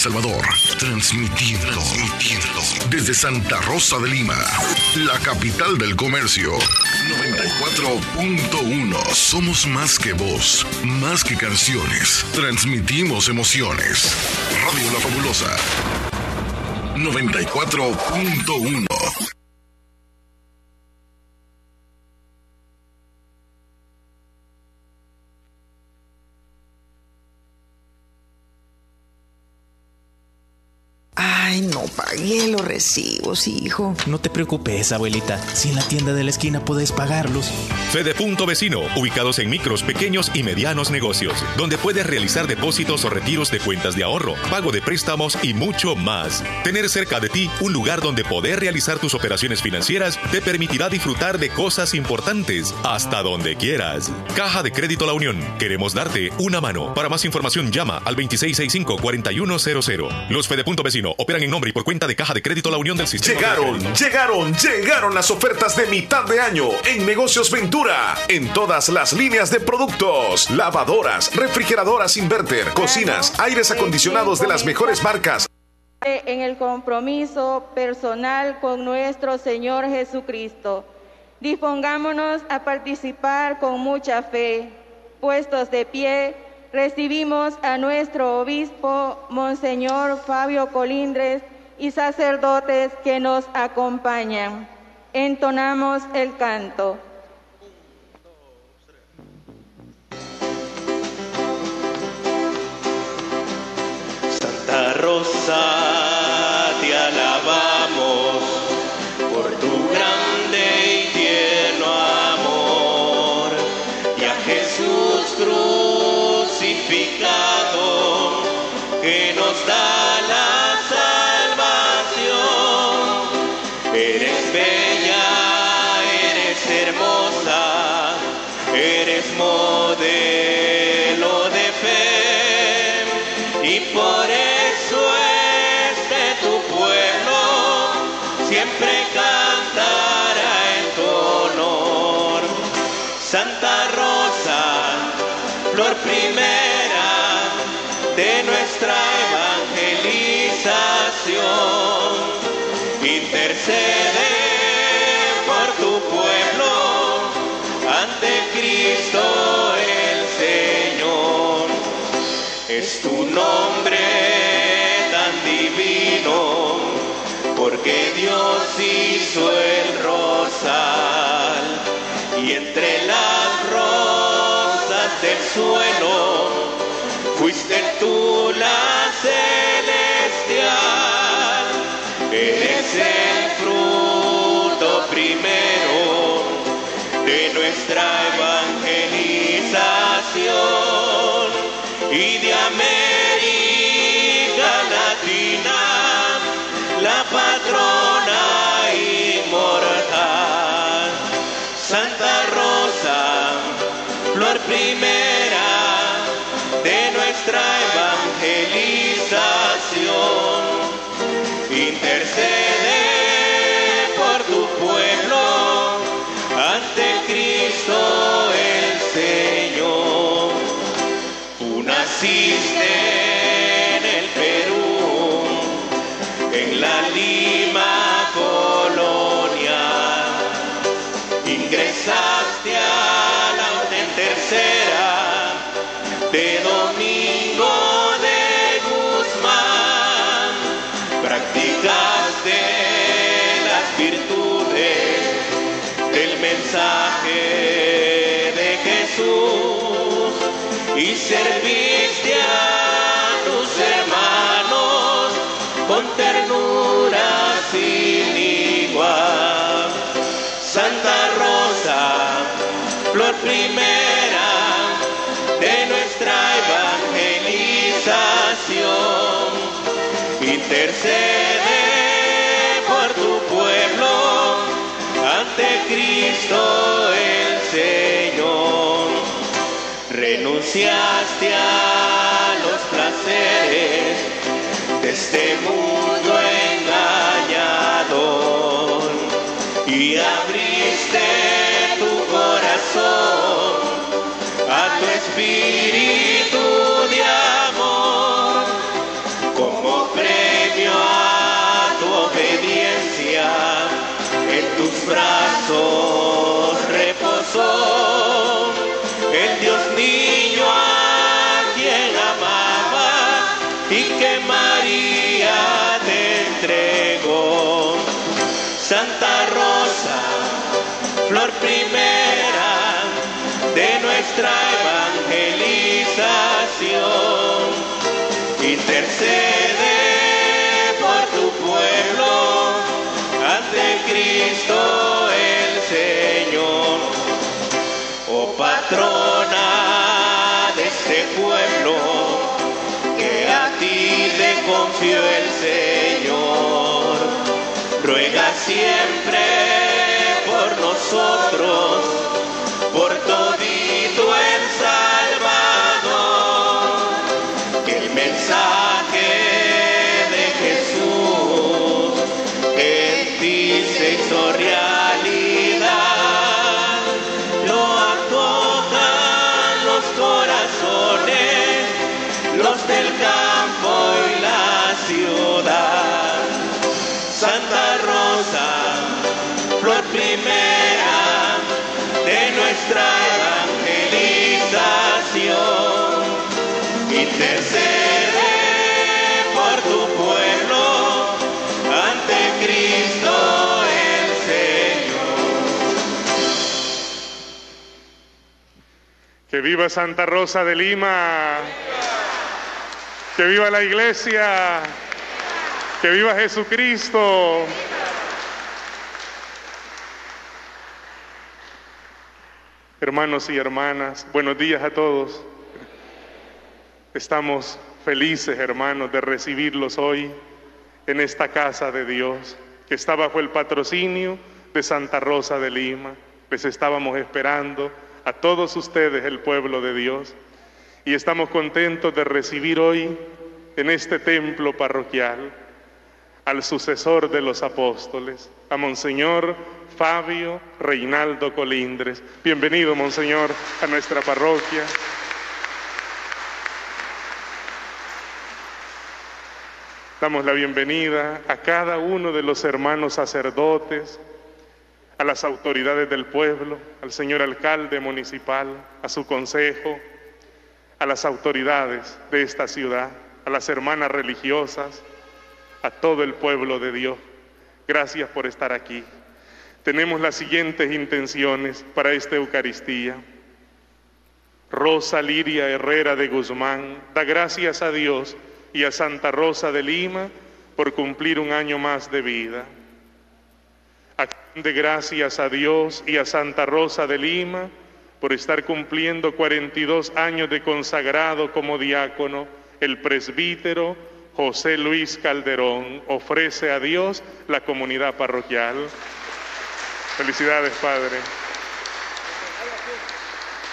Salvador. Transmitiendo, transmitiendo. Desde Santa Rosa de Lima, la capital del comercio. 94.1. Somos más que voz, más que canciones. Transmitimos emociones. Radio La Fabulosa. 94.1. Ay, no pagué los recibos, No te preocupes, abuelita. Si en la tienda de la esquina puedes pagarlos. Fede Punto Vecino, ubicados en micros, pequeños y medianos negocios, donde puedes realizar depósitos o retiros de cuentas de ahorro, pago de préstamos y mucho más. Tener cerca de ti un lugar donde poder realizar tus operaciones financieras te permitirá disfrutar de cosas importantes hasta donde quieras. Caja de Crédito La Unión, queremos darte una mano. Para más información llama al 2665-4100. Los Fede Punto Vecino operan en nombre y por cuenta de Caja de Crédito La Unión del Sistema. Llegaron, llegaron, llegaron las ofertas de mitad de año en Negocios Ventura. En todas las líneas de productos: lavadoras, refrigeradoras inverter, cocinas, aires acondicionados de las mejores marcas. en el compromiso personal con nuestro Señor Jesucristo. Dispongámonos a participar con mucha fe. Puestos de pie, recibimos a nuestro obispo, Monseñor Fabio Colindres, y sacerdotes que nos acompañan. Entonamos el canto. Rosa, flor primera de nuestra evangelización, intercede por tu pueblo ante Cristo el Señor. Es tu nombre tan divino, porque Dios hizo el rosal del suelo fuiste la celestial, eres el fruto primero de nuestra evangelización y de América nuestra evangelización. Intercede por tu pueblo ante Cristo el Señor. Tú naciste en el Perú, en la Lima colonial. Ingresaste serviste a tus hermanos con ternura sin igual. Santa Rosa, flor primera de nuestra evangelización. Intercede por tu pueblo ante Cristo el Señor. Renunciaste a los placeres de este mundo engañador y abriste tu corazón a tu espíritu de amor como premio a tu obediencia en tus brazos nuestra evangelización. Intercede por tu pueblo ante Cristo el Señor. Oh patrona de este pueblo, que a ti te confió el Señor. Ruega siempre por nosotros, por todito hizo realidad, lo acojan los corazones, los del campo y la ciudad. Santa Rosa, flor primera de nuestra evangelización. Intercede Que viva Santa Rosa de Lima. Que viva la iglesia. Que viva Jesucristo. Hermanos y hermanas, buenos días a todos. Estamos felices, hermanos, de recibirlos hoy en esta casa de Dios, que está bajo el patrocinio de Santa Rosa de Lima. Les estábamos esperando a todos ustedes, el pueblo de Dios, y estamos contentos de recibir hoy en este templo parroquial al sucesor de los apóstoles, a Monseñor Fabio Reinaldo Colindres. Bienvenido, Monseñor, a nuestra parroquia. Damos la bienvenida a cada uno de los hermanos sacerdotes, a las autoridades del pueblo, al señor alcalde municipal, a su consejo, a las autoridades de esta ciudad, a las hermanas religiosas, a todo el pueblo de Dios. Gracias por estar aquí. Tenemos las siguientes intenciones para esta Eucaristía. Rosa Liria Herrera de Guzmán da gracias a Dios y a Santa Rosa de Lima por cumplir un año más de vida. De gracias a Dios y a Santa Rosa de Lima por estar cumpliendo 42 años de consagrado como diácono, el presbítero José Luis Calderón ofrece a Dios la comunidad parroquial. Felicidades, Padre.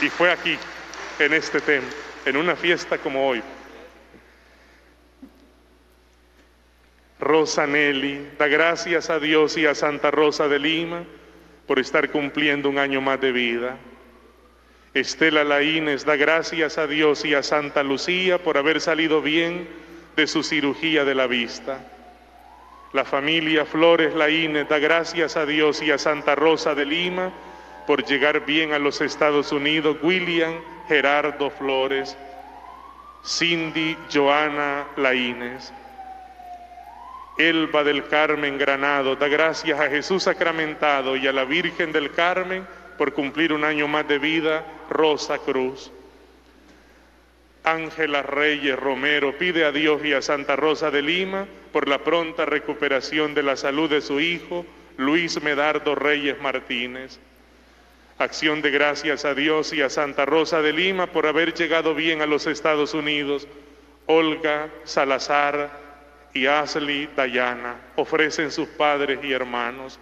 Y fue aquí, en este templo, en una fiesta como hoy. Rosa Nelly da gracias a Dios y a Santa Rosa de Lima por estar cumpliendo un año más de vida. Estela Laínez da gracias a Dios y a Santa Lucía por haber salido bien de su cirugía de la vista. La familia Flores Laínez da gracias a Dios y a Santa Rosa de Lima por llegar bien a los Estados Unidos. William Gerardo Flores, Cindy Joana Laínez. Elba del Carmen Granado da gracias a Jesús sacramentado y a la Virgen del Carmen por cumplir un año más de vida, Rosa Cruz. Ángela Reyes Romero pide a Dios y a Santa Rosa de Lima por la pronta recuperación de la salud de su hijo, Luis Medardo Reyes Martínez. Acción de gracias a Dios y a Santa Rosa de Lima por haber llegado bien a los Estados Unidos. Olga Salazar y Ashley Dayana ofrecen sus padres y hermanos.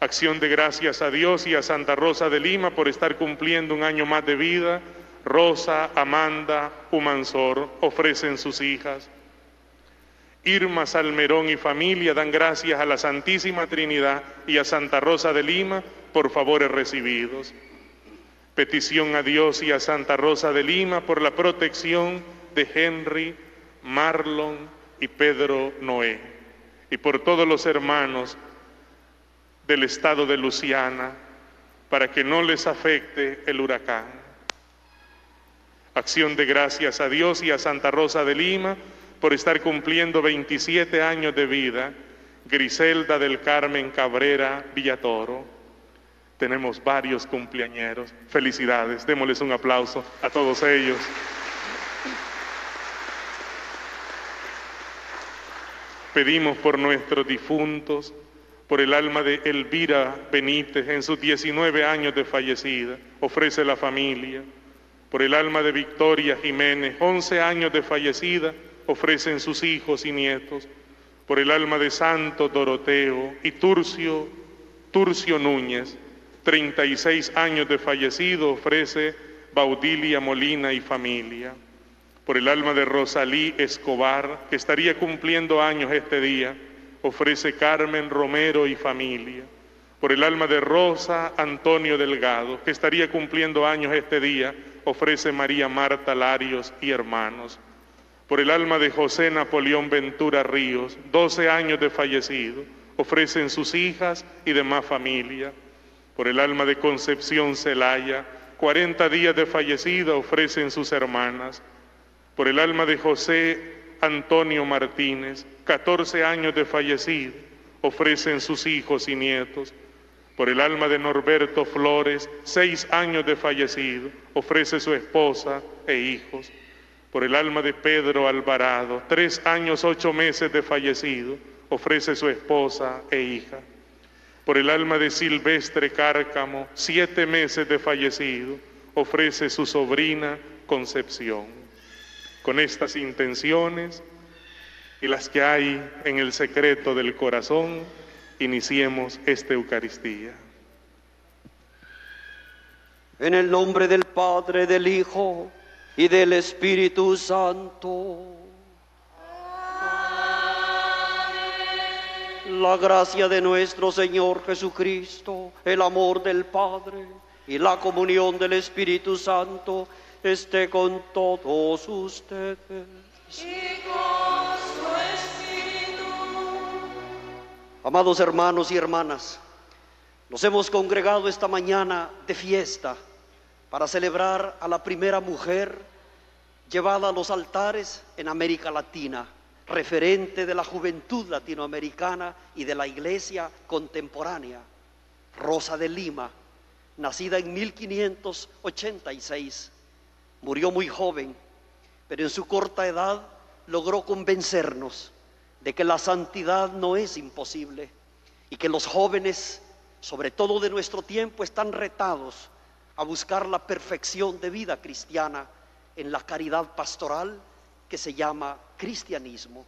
Acción de gracias a Dios y a Santa Rosa de Lima por estar cumpliendo un año más de vida. Rosa, Amanda, Humansor ofrecen sus hijas. Irma Salmerón y familia dan gracias a la Santísima Trinidad y a Santa Rosa de Lima por favores recibidos. Petición a Dios y a Santa Rosa de Lima por la protección de Henry, Marlon y Pedro Noé y por todos los hermanos del estado de Luciana para que no les afecte el huracán. Acción de gracias a Dios y a Santa Rosa de Lima por estar cumpliendo 27 años de vida. Griselda del Carmen Cabrera Villatoro. Tenemos varios cumpleañeros. Felicidades. Démosles un aplauso a todos ellos. Pedimos por nuestros difuntos, por el alma de Elvira Benítez en sus 19 años de fallecida, ofrece la familia. Por el alma de Victoria Jiménez, 11 años de fallecida, ofrecen sus hijos y nietos. Por el alma de Santo Doroteo y Turcio, Turcio Núñez, 36 años de fallecido, ofrece Baudilia Molina y familia. Por el alma de Rosalí Escobar, que estaría cumpliendo años este día, ofrece Carmen Romero y familia. Por el alma de Rosa Antonio Delgado, que estaría cumpliendo años este día, ofrece María Marta Larios y hermanos. Por el alma de José Napoleón Ventura Ríos, 12 años de fallecido, ofrecen sus hijas y demás familia. Por el alma de Concepción Celaya, 40 días de fallecido, ofrecen sus hermanas. Por el alma de José Antonio Martínez, 14 años de fallecido, ofrecen sus hijos y nietos. Por el alma de Norberto Flores, seis años de fallecido, ofrece su esposa e hijos. Por el alma de Pedro Alvarado, tres años, ocho meses de fallecido, ofrece su esposa e hija. Por el alma de Silvestre Cárcamo, siete meses de fallecido, ofrece su sobrina Concepción. Con estas intenciones y las que hay en el secreto del corazón, iniciemos esta Eucaristía. En el nombre del Padre, del Hijo y del Espíritu Santo. La gracia de nuestro Señor Jesucristo, el amor del Padre y la comunión del Espíritu Santo esté con todos ustedes. Amados hermanos y hermanas, nos hemos congregado esta mañana de fiesta para celebrar a la primera mujer llevada a los altares en América Latina, referente de la juventud latinoamericana y de la iglesia contemporánea, Rosa de Lima, nacida en 1586 murió muy joven, pero en su corta edad logró convencernos de que la santidad no es imposible y que los jóvenes, sobre todo de nuestro tiempo, están retados a buscar la perfección de vida cristiana en la caridad pastoral que se llama cristianismo.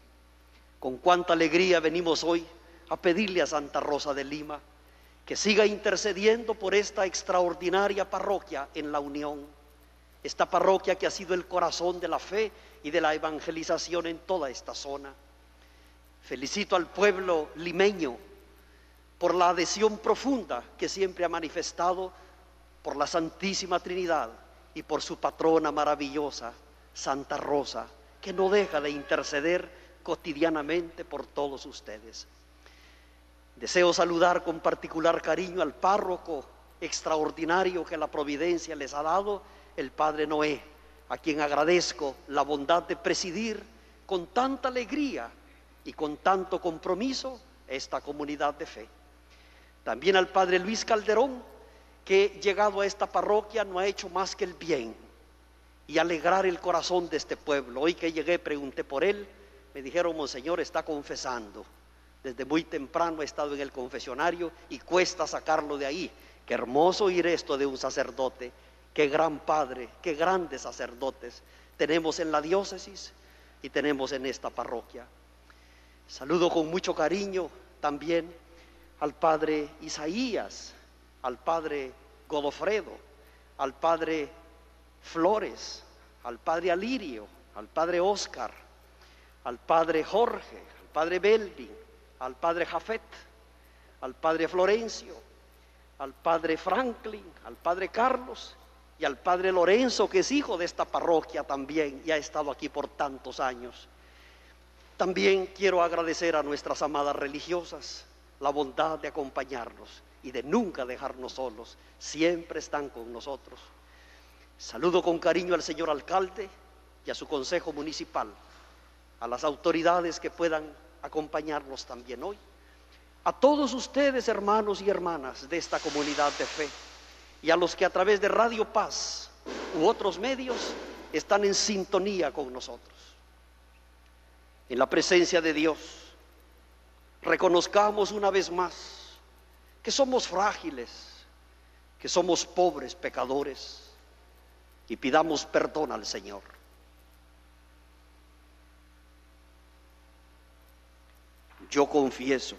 Con cuánta alegría venimos hoy a pedirle a Santa Rosa de Lima que siga intercediendo por esta extraordinaria parroquia en la Unión, esta parroquia que ha sido el corazón de la fe y de la evangelización en toda esta zona. Felicito al pueblo limeño por la adhesión profunda que siempre ha manifestado por la Santísima Trinidad y por su patrona maravillosa, Santa Rosa, que no deja de interceder cotidianamente por todos ustedes. Deseo saludar con particular cariño al párroco extraordinario que la providencia les ha dado, el Padre Noé, a quien agradezco la bondad de presidir con tanta alegría y con tanto compromiso esta comunidad de fe. También al Padre Luis Calderón, que llegado a esta parroquia no ha hecho más que el bien y alegrar el corazón de este pueblo. Hoy que llegué pregunté por él, me dijeron, Monseñor está confesando. Desde muy temprano he estado en el confesionario y cuesta sacarlo de ahí. Qué hermoso oír esto de un sacerdote. Qué gran padre, qué grandes sacerdotes tenemos en la diócesis y tenemos en esta parroquia. Saludo con mucho cariño también al padre Isaías, al padre Godofredo, al padre Flores, al padre Alirio, al padre Oscar, al padre Jorge, al padre Belvin, al padre Jafet, al padre Florencio, al padre Franklin, al padre Carlos y al padre Lorenzo, que es hijo de esta parroquia también y ha estado aquí por tantos años. También quiero agradecer a nuestras amadas religiosas la bondad de acompañarnos y de nunca dejarnos solos. Siempre están con nosotros. Saludo con cariño al señor alcalde y a su consejo municipal, a las autoridades que puedan acompañarnos también hoy, a todos ustedes hermanos y hermanas de esta comunidad de fe y a los que a través de Radio Paz u otros medios están en sintonía con nosotros. En la presencia de Dios, reconozcamos una vez más que somos frágiles, que somos pobres pecadores y pidamos perdón al Señor. Yo confieso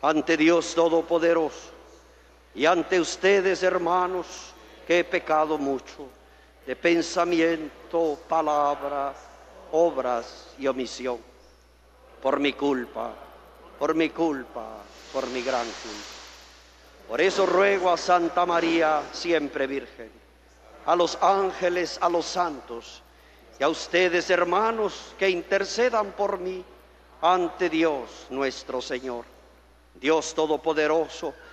ante Dios Todopoderoso y ante ustedes, hermanos, que he pecado mucho de pensamiento, palabra, obras y omisión, por mi culpa, por mi culpa, por mi gran culpa. Por eso ruego a Santa María, siempre Virgen, a los ángeles, a los santos y a ustedes, hermanos, que intercedan por mí ante Dios nuestro Señor. Dios Todopoderoso,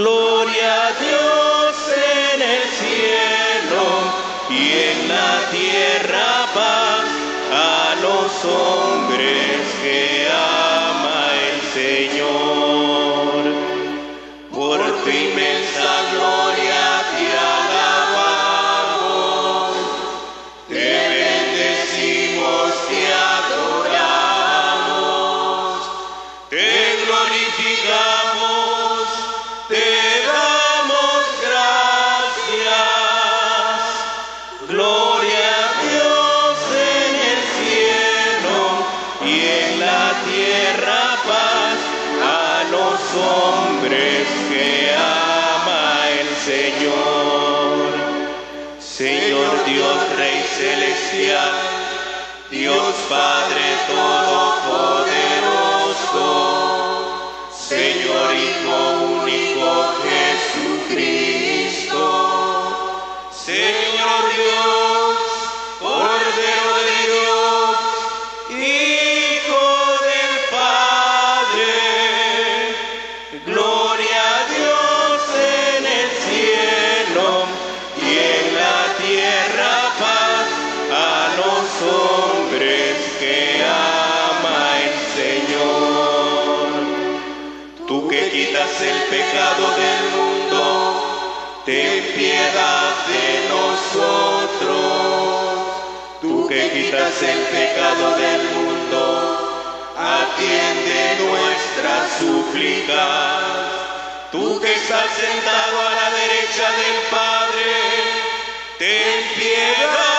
Gloria a Dios en el cielo y en la tierra paz a los hombres quitas el pecado del mundo, atiende nuestras súplicas. Tú que estás sentado a la derecha del Padre, ten piedad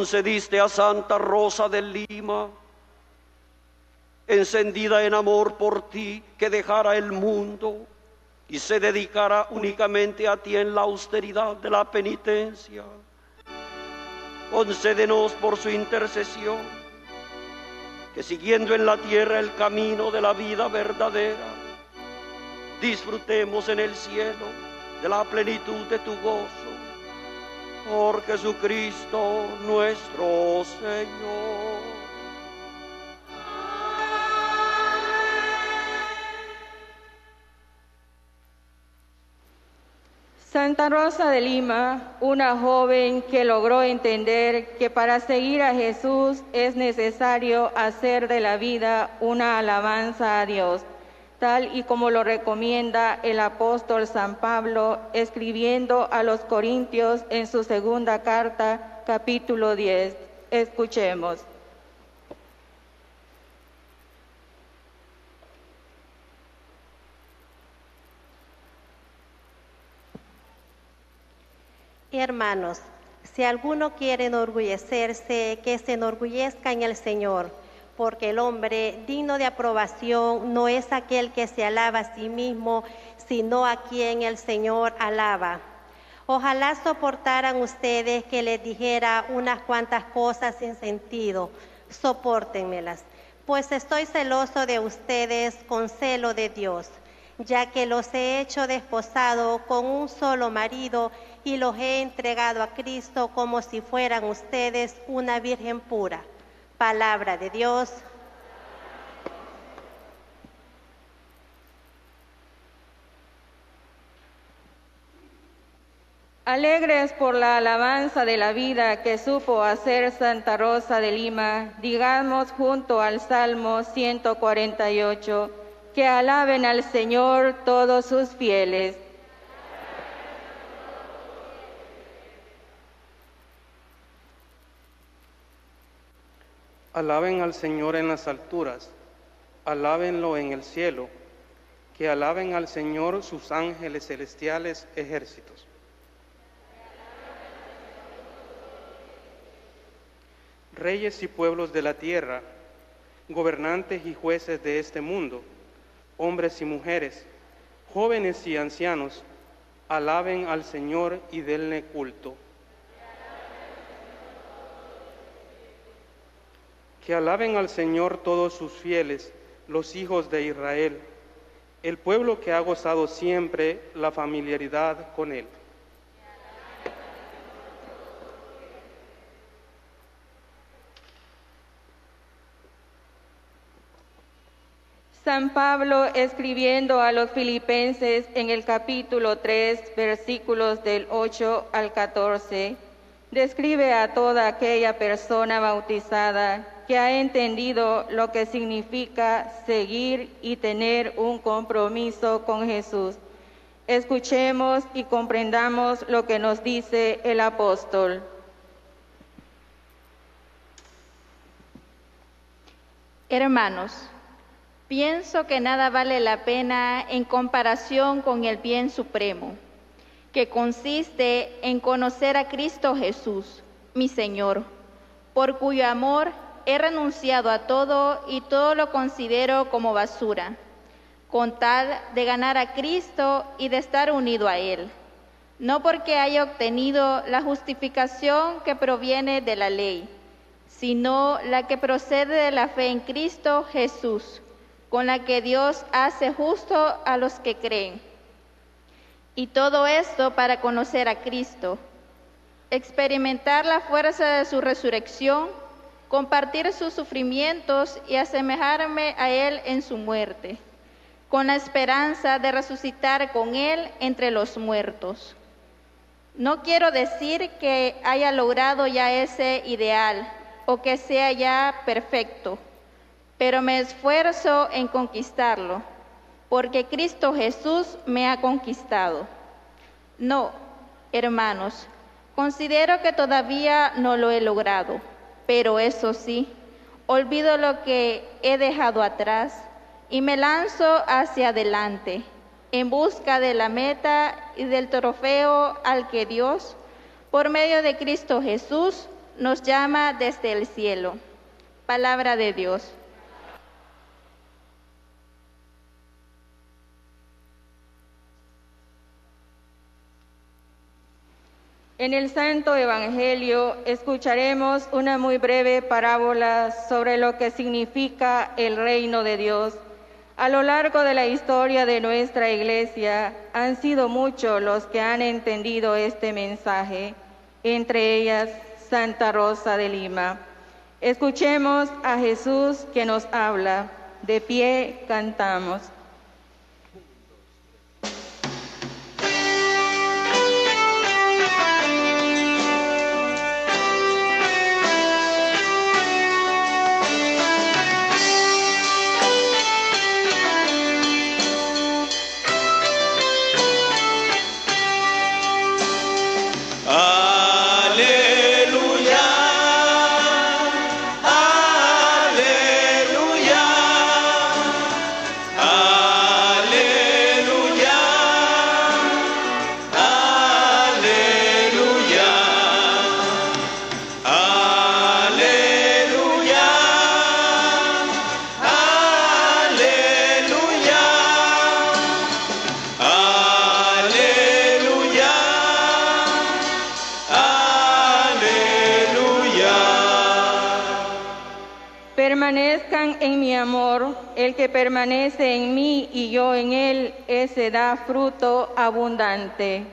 concediste a Santa Rosa de Lima, encendida en amor por ti, que dejara el mundo y se dedicara únicamente a ti en la austeridad de la penitencia. Concédenos por su intercesión que siguiendo en la tierra el camino de la vida verdadera, disfrutemos en el cielo de la plenitud de tu gozo. Por Jesucristo nuestro Señor. Santa Rosa de Lima, una joven que logró entender que para seguir a Jesús es necesario hacer de la vida una alabanza a Dios, tal y como lo recomienda el apóstol San Pablo escribiendo a los Corintios en su segunda carta, capítulo 10. Escuchemos. Hermanos, si alguno quiere enorgullecerse, que se enorgullezca en el Señor, porque el hombre digno de aprobación no es aquel que se alaba a sí mismo, sino a quien el Señor alaba. Ojalá soportaran ustedes que les dijera unas cuantas cosas sin sentido, soportenmelas, pues estoy celoso de ustedes con celo de Dios ya que los he hecho desposado con un solo marido y los he entregado a Cristo como si fueran ustedes una virgen pura. Palabra de Dios. Alegres por la alabanza de la vida que supo hacer Santa Rosa de Lima, digamos junto al Salmo 148, que alaben al Señor todos sus fieles. Alaben al Señor en las alturas, alábenlo en el cielo, que alaben al Señor sus ángeles celestiales ejércitos. Reyes y pueblos de la tierra, gobernantes y jueces de este mundo, hombres y mujeres, jóvenes y ancianos, alaben al Señor y denle culto. Que alaben al Señor todos sus fieles, los hijos de Israel, el pueblo que ha gozado siempre la familiaridad con Él. San Pablo escribiendo a los filipenses en el capítulo 3, versículos del 8 al 14, describe a toda aquella persona bautizada que ha entendido lo que significa seguir y tener un compromiso con Jesús. Escuchemos y comprendamos lo que nos dice el apóstol. Hermanos, pienso que nada vale la pena en comparación con el bien supremo, que consiste en conocer a Cristo Jesús, mi Señor, por cuyo amor he renunciado a todo y todo lo considero como basura, con tal de ganar a Cristo y de estar unido a Él, no porque haya obtenido la justificación que proviene de la ley, sino la que procede de la fe en Cristo Jesús, con la que Dios hace justo a los que creen. Y todo esto para conocer a Cristo, experimentar la fuerza de su resurrección, compartir sus sufrimientos y asemejarme a Él en su muerte, con la esperanza de resucitar con Él entre los muertos. No quiero decir que haya logrado ya ese ideal, o que sea ya perfecto, pero me esfuerzo en conquistarlo, porque Cristo Jesús me ha conquistado. No, hermanos, considero que todavía no lo he logrado, pero eso sí, olvido lo que he dejado atrás y me lanzo hacia adelante, en busca de la meta y del trofeo al que Dios, por medio de Cristo Jesús, nos llama desde el cielo. Palabra de Dios. En el Santo Evangelio escucharemos una muy breve parábola sobre lo que significa el reino de Dios. A lo largo de la historia de nuestra iglesia han sido muchos los que han entendido este mensaje, entre ellas Santa Rosa de Lima. Escuchemos a Jesús que nos habla. De pie cantamos. Que permanece en mí y yo en él, ese da fruto abundante.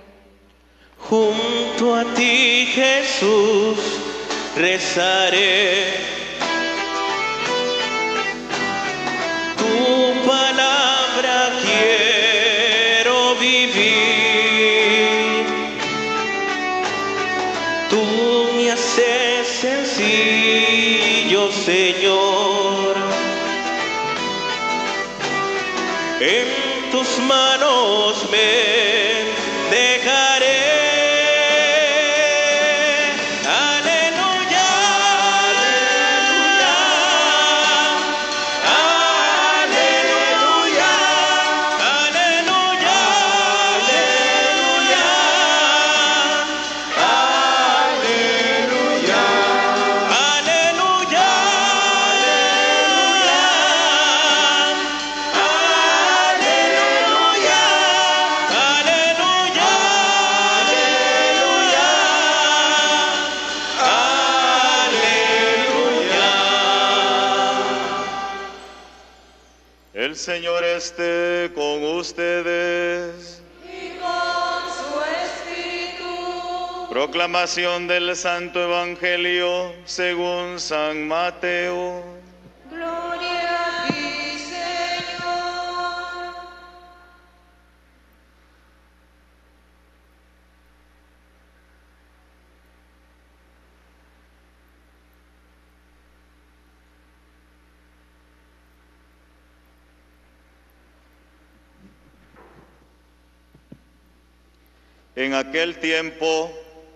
Junto a ti, Jesús, rezaré. Tu palabra quiero vivir. Tú me haces sencillo, Señor. En tus manos me Proclamación del Santo Evangelio según San Mateo. Gloria a ti, Señor. En aquel tiempo,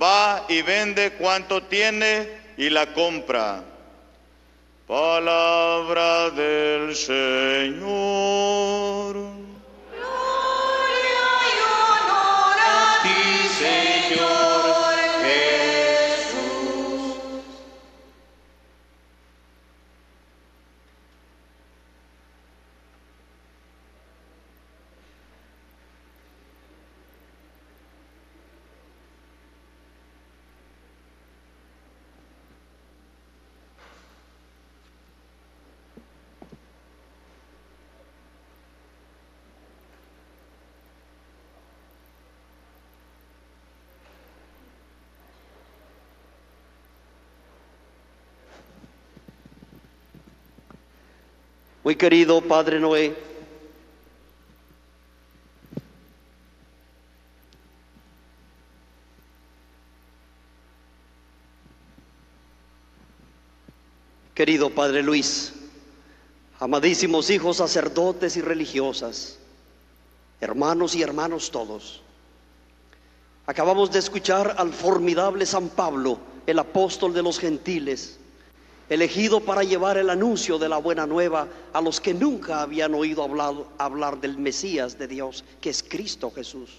va y vende cuanto tiene y la compra. Palabra del Señor. Muy querido Padre Noé, querido Padre Luis, amadísimos hijos sacerdotes y religiosas, hermanos y hermanos todos. Acabamos de escuchar al formidable San Pablo, el apóstol de los gentiles, elegido para llevar el anuncio de la buena nueva a los que nunca habían oído hablar, hablar, del Mesías de Dios, que es Cristo Jesús.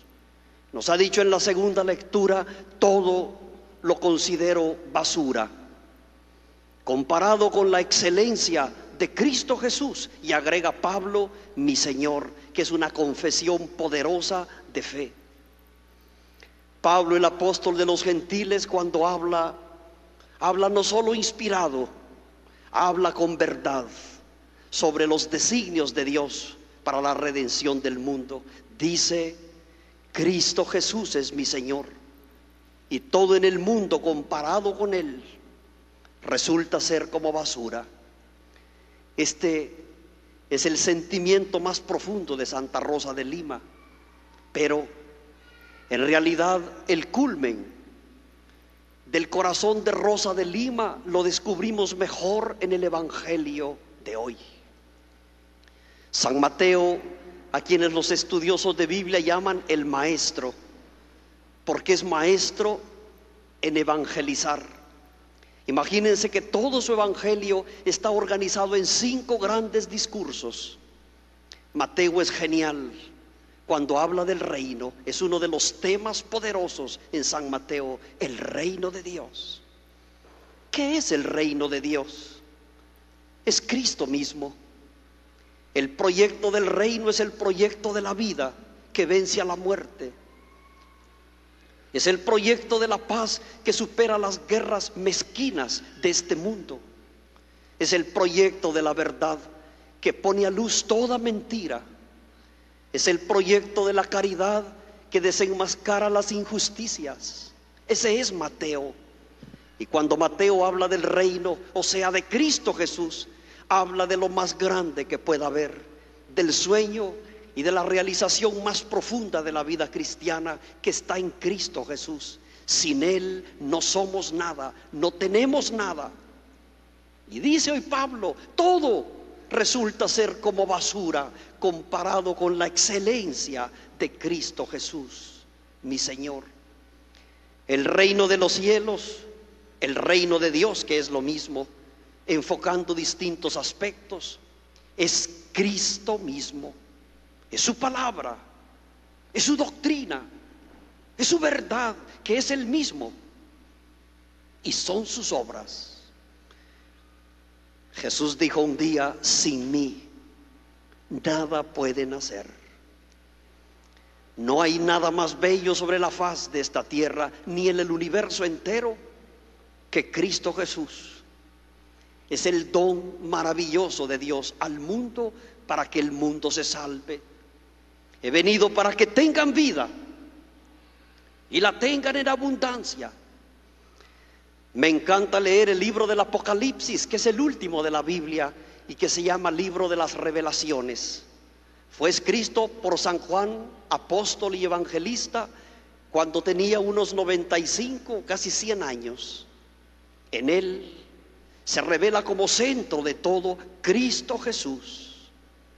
Nos ha dicho en la segunda lectura, todo lo considero basura, comparado con la excelencia de Cristo Jesús. Y agrega Pablo, mi Señor, que es una confesión poderosa de fe. Pablo, el apóstol de los gentiles, cuando habla, habla no solo inspirado, habla con verdad sobre los designios de Dios para la redención del mundo. Dice, Cristo Jesús es mi Señor. Y todo en el mundo comparado con Él resulta ser como basura. Este es el sentimiento más profundo de Santa Rosa de Lima. Pero en realidad el culmen del corazón de Rosa de Lima lo descubrimos mejor en el Evangelio de hoy. San Mateo, a quienes los estudiosos de Biblia llaman el maestro, porque es maestro en evangelizar. Imagínense que todo su evangelio está organizado en cinco grandes discursos. Mateo es genial cuando habla del reino, es uno de los temas poderosos en San Mateo, el reino de Dios. ¿Qué es el reino de Dios? Es Cristo mismo. El proyecto del reino es el proyecto de la vida que vence a la muerte. Es el proyecto de la paz que supera las guerras mezquinas de este mundo. Es el proyecto de la verdad que pone a luz toda mentira es el proyecto de la caridad que desenmascara las injusticias. Ese es Mateo. Y cuando Mateo habla del reino, o sea, de Cristo Jesús, habla de lo más grande que pueda haber, del sueño y de la realización más profunda de la vida cristiana que está en Cristo Jesús. Sin Él no somos nada, no tenemos nada. Y dice hoy Pablo, todo resulta ser como basura comparado con la excelencia de Cristo Jesús, mi Señor. El reino de los cielos, el reino de Dios, que es lo mismo, enfocando distintos aspectos, es Cristo mismo, es su palabra, es su doctrina, es su verdad, que es el mismo, y son sus obras. Jesús dijo un día, sin mí nada pueden hacer. No hay nada más bello sobre la faz de esta tierra, ni en el universo entero, que Cristo Jesús. Es el don maravilloso de Dios al mundo para que el mundo se salve. He venido para que tengan vida y la tengan en abundancia. Me encanta leer el libro del Apocalipsis, que es el último de la Biblia y que se llama libro de las revelaciones. Fue escrito por San Juan, apóstol y evangelista, cuando tenía unos 95, casi 100 años. En él se revela como centro de todo Cristo Jesús,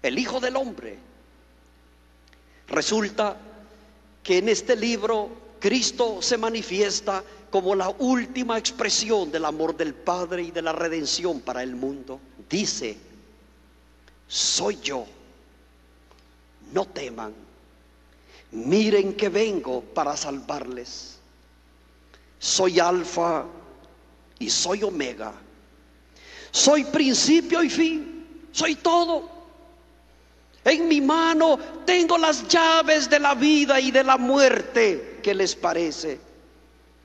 el Hijo del Hombre. Resulta que en este libro Cristo se manifiesta como la última expresión del amor del Padre y de la redención para el mundo. Dice, soy yo, no teman, miren que vengo para salvarles. Soy alfa y soy omega. Soy principio y fin, soy todo. En mi mano tengo las llaves de la vida y de la muerte. ¿Qué les parece?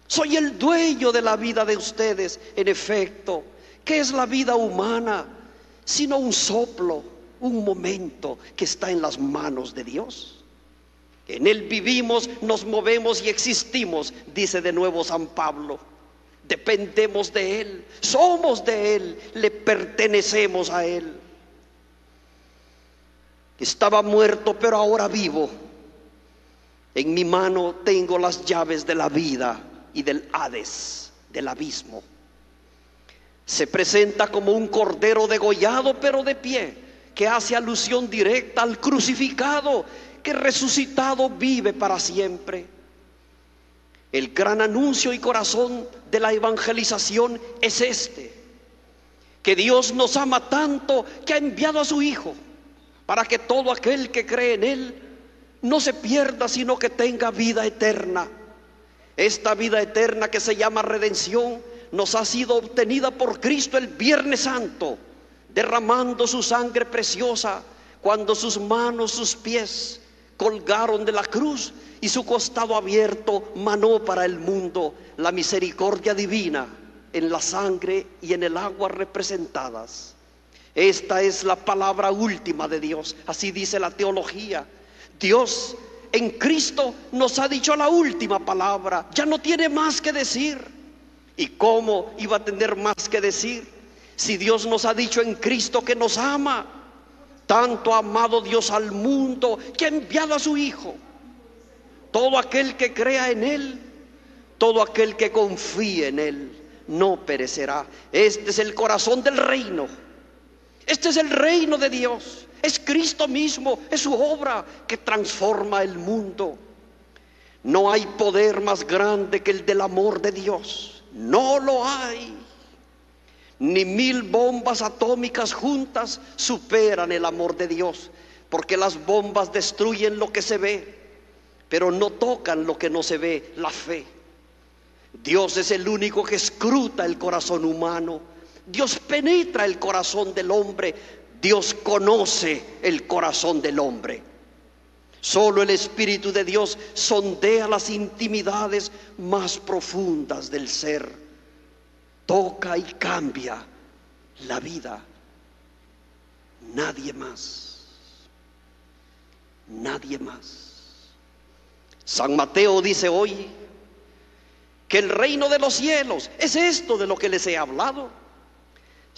Soy el dueño de la vida de ustedes. En efecto, ¿qué es la vida humana? Sino un soplo, un momento que está en las manos de Dios. En Él vivimos, nos movemos y existimos, dice de nuevo San Pablo. Dependemos de Él, somos de Él, le pertenecemos a Él. Estaba muerto, pero ahora vivo. En mi mano tengo las llaves de la vida y del Hades, del abismo. Se presenta como un cordero degollado, pero de pie, que hace alusión directa al crucificado, que resucitado vive para siempre. El gran anuncio y corazón de la evangelización es este, que Dios nos ama tanto que ha enviado a su Hijo para que todo aquel que cree en Él no se pierda, sino que tenga vida eterna. Esta vida eterna que se llama redención nos ha sido obtenida por Cristo el Viernes Santo, derramando su sangre preciosa cuando sus manos, sus pies colgaron de la cruz y su costado abierto manó para el mundo la misericordia divina en la sangre y en el agua representadas. Esta es la palabra última de Dios, así dice la teología. Dios en Cristo nos ha dicho la última palabra, ya no tiene más que decir. ¿Y cómo iba a tener más que decir? Si Dios nos ha dicho en Cristo que nos ama, tanto ha amado Dios al mundo que ha enviado a su Hijo. Todo aquel que crea en Él, todo aquel que confíe en Él, no perecerá. Este es el corazón del reino este es el reino de Dios. Es Cristo mismo, es su obra que transforma el mundo. No hay poder más grande que el del amor de Dios. No lo hay. Ni mil bombas atómicas juntas superan el amor de Dios, porque las bombas destruyen lo que se ve, pero no tocan lo que no se ve, la fe. Dios es el único que escruta el corazón humano Dios penetra el corazón del hombre, Dios conoce el corazón del hombre. Solo el Espíritu de Dios sondea las intimidades más profundas del ser, toca y cambia la vida. Nadie más, nadie más. San Mateo dice hoy que el reino de los cielos es esto de lo que les he hablado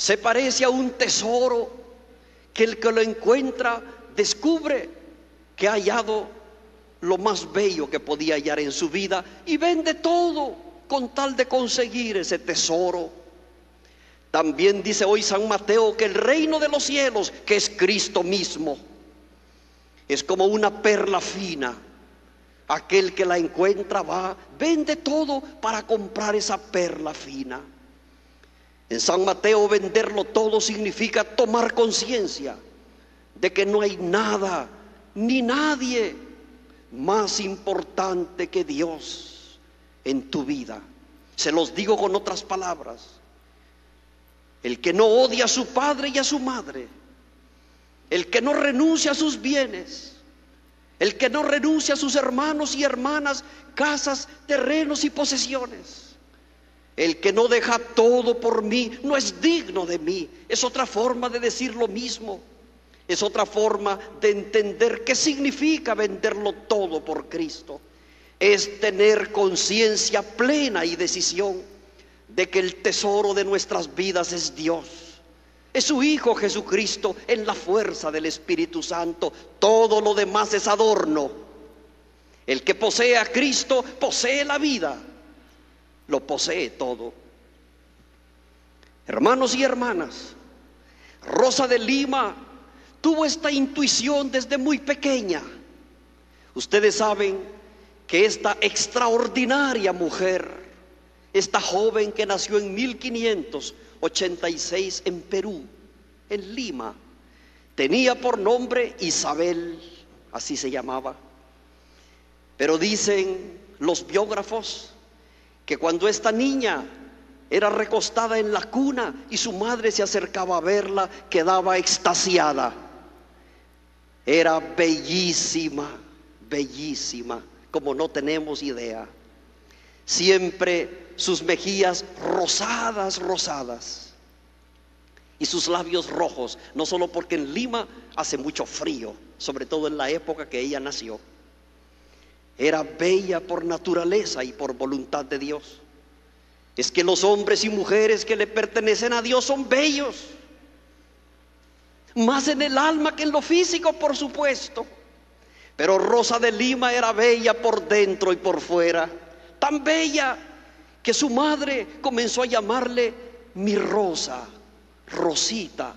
se parece a un tesoro que el que lo encuentra descubre que ha hallado lo más bello que podía hallar en su vida y vende todo con tal de conseguir ese tesoro. También dice hoy San Mateo que el reino de los cielos, que es Cristo mismo, es como una perla fina. Aquel que la encuentra va, vende todo para comprar esa perla fina. En San Mateo venderlo todo significa tomar conciencia de que no hay nada ni nadie más importante que Dios en tu vida. Se los digo con otras palabras. El que no odia a su padre y a su madre, el que no renuncia a sus bienes, el que no renuncia a sus hermanos y hermanas, casas, terrenos y posesiones el que no deja todo por mí no es digno de mí. Es otra forma de decir lo mismo. Es otra forma de entender qué significa venderlo todo por Cristo. es tener conciencia plena y decisión de que el tesoro de nuestras vidas es Dios. Es su Hijo Jesucristo en la fuerza del Espíritu Santo. Todo lo demás es adorno. El que posee a Cristo posee la vida. Lo posee todo. Hermanos y hermanas, Rosa de Lima tuvo esta intuición desde muy pequeña. Ustedes saben que esta extraordinaria mujer, esta joven que nació en 1586 en Perú, en Lima, tenía por nombre Isabel, así se llamaba. Pero dicen los biógrafos que cuando esta niña era recostada en la cuna y su madre se acercaba a verla, quedaba extasiada. Era bellísima, bellísima, como no tenemos idea. Siempre sus mejillas rosadas, rosadas. Y sus labios rojos, no solo porque en Lima hace mucho frío, sobre todo en la época que ella nació. Era bella por naturaleza y por voluntad de Dios. Es que los hombres y mujeres que le pertenecen a Dios son bellos. Más en el alma que en lo físico, por supuesto. Pero Rosa de Lima era bella por dentro y por fuera. Tan bella que su madre comenzó a llamarle mi Rosa, Rosita.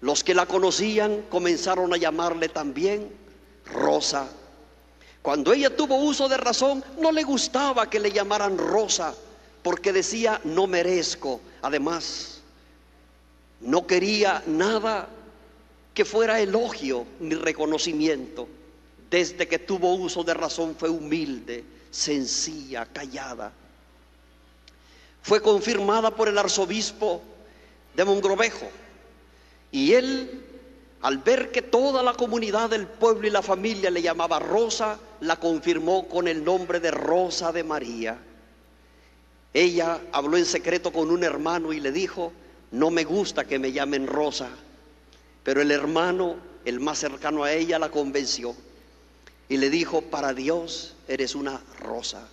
Los que la conocían comenzaron a llamarle también Rosa. Cuando ella tuvo uso de razón, no le gustaba que le llamaran Rosa, porque decía, no merezco. Además, no quería nada que fuera elogio ni reconocimiento. Desde que tuvo uso de razón fue humilde, sencilla, callada. Fue confirmada por el arzobispo de Mongrovejo. Y él, al ver que toda la comunidad del pueblo y la familia le llamaba Rosa, la confirmó con el nombre de Rosa de María. Ella habló en secreto con un hermano y le dijo, no me gusta que me llamen Rosa, pero el hermano, el más cercano a ella, la convenció y le dijo, para Dios eres una rosa.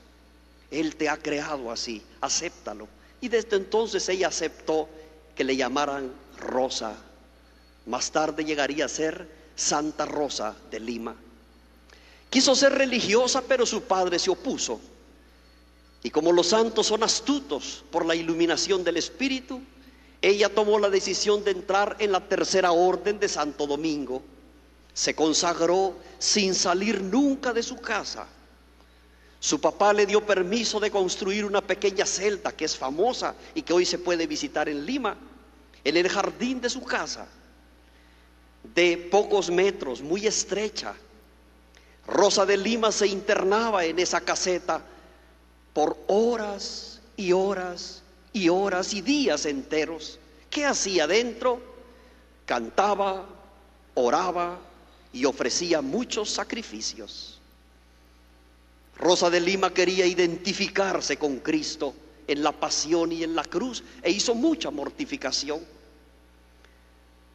Él te ha creado así, acéptalo. Y desde entonces ella aceptó que le llamaran Rosa. Más tarde llegaría a ser Santa Rosa de Lima. Quiso ser religiosa, pero su padre se opuso. Y como los santos son astutos por la iluminación del Espíritu, ella tomó la decisión de entrar en la tercera orden de Santo Domingo. Se consagró sin salir nunca de su casa. Su papá le dio permiso de construir una pequeña celda que es famosa y que hoy se puede visitar en Lima, en el jardín de su casa, de pocos metros, muy estrecha. Rosa de Lima se internaba en esa caseta por horas y horas y horas y días enteros. ¿Qué hacía dentro? Cantaba, oraba y ofrecía muchos sacrificios. Rosa de Lima quería identificarse con Cristo en la pasión y en la cruz e hizo mucha mortificación.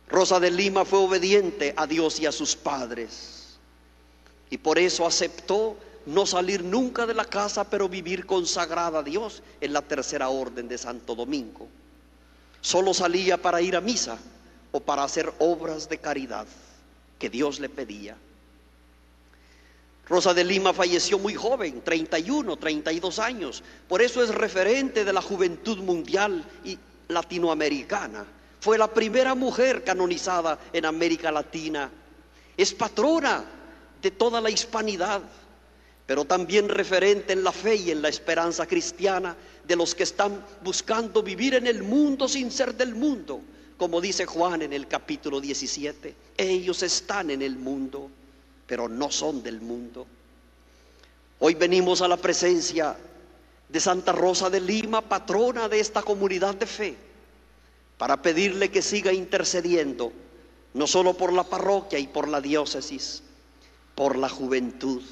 Rosa de Lima fue obediente a Dios y a sus padres y por eso aceptó no salir nunca de la casa, pero vivir consagrada a Dios en la tercera orden de Santo Domingo. Solo salía para ir a misa o para hacer obras de caridad que Dios le pedía. Rosa de Lima falleció muy joven, 31, 32 años. Por eso es referente de la juventud mundial y latinoamericana. Fue la primera mujer canonizada en América Latina. Es patrona de toda la hispanidad, pero también referente en la fe y en la esperanza cristiana de los que están buscando vivir en el mundo sin ser del mundo. Como dice Juan en el capítulo 17, ellos están en el mundo pero no son del mundo. Hoy venimos a la presencia de Santa Rosa de Lima, patrona de esta comunidad de fe, para pedirle que siga intercediendo, no solo por la parroquia y por la diócesis, por la juventud.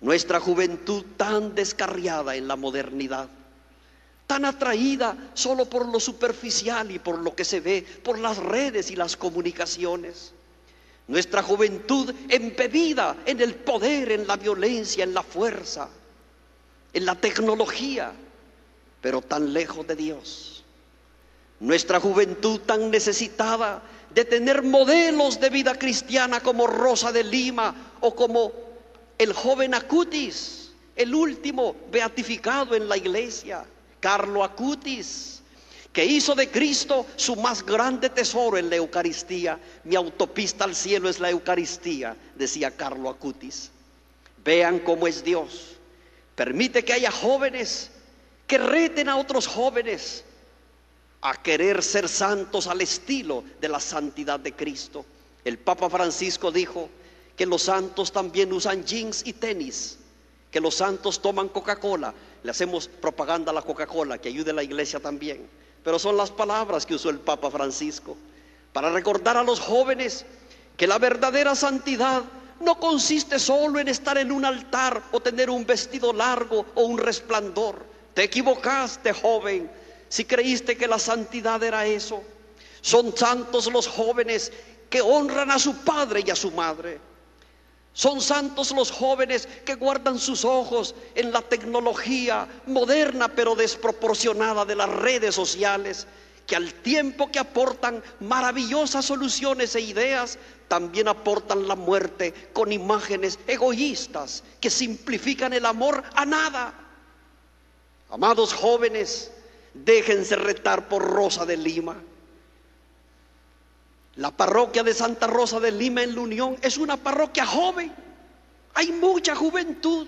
Nuestra juventud tan descarriada en la modernidad, tan atraída solo por lo superficial y por lo que se ve, por las redes y las comunicaciones Nuestra juventud embebida en el poder, en la violencia, en la fuerza, en la tecnología, pero tan lejos de Dios. Nuestra juventud tan necesitada de tener modelos de vida cristiana como Rosa de Lima o como el joven Acutis, el último beatificado en la iglesia, Carlo Acutis, que hizo de Cristo su más grande tesoro en la Eucaristía. Mi autopista al cielo es la Eucaristía, decía Carlo Acutis. Vean cómo es Dios. Permite que haya jóvenes que reten a otros jóvenes a querer ser santos al estilo de la santidad de Cristo. El Papa Francisco dijo que los santos también usan jeans y tenis, que los santos toman Coca-Cola. Le hacemos propaganda a la Coca-Cola, que ayude a la iglesia también. Pero son las palabras que usó el Papa Francisco para recordar a los jóvenes que la verdadera santidad no consiste solo en estar en un altar o tener un vestido largo o un resplandor. Te equivocaste, joven si creíste que la santidad era eso. Son santos los jóvenes que honran a su padre y a su madre. Son santos los jóvenes que guardan sus ojos en la tecnología moderna pero desproporcionada de las redes sociales, que al tiempo que aportan maravillosas soluciones e ideas, también aportan la muerte con imágenes egoístas que simplifican el amor a nada. Amados jóvenes, Déjense retar por Rosa de Lima. La parroquia de Santa Rosa de Lima en la Unión es una parroquia joven. Hay mucha juventud.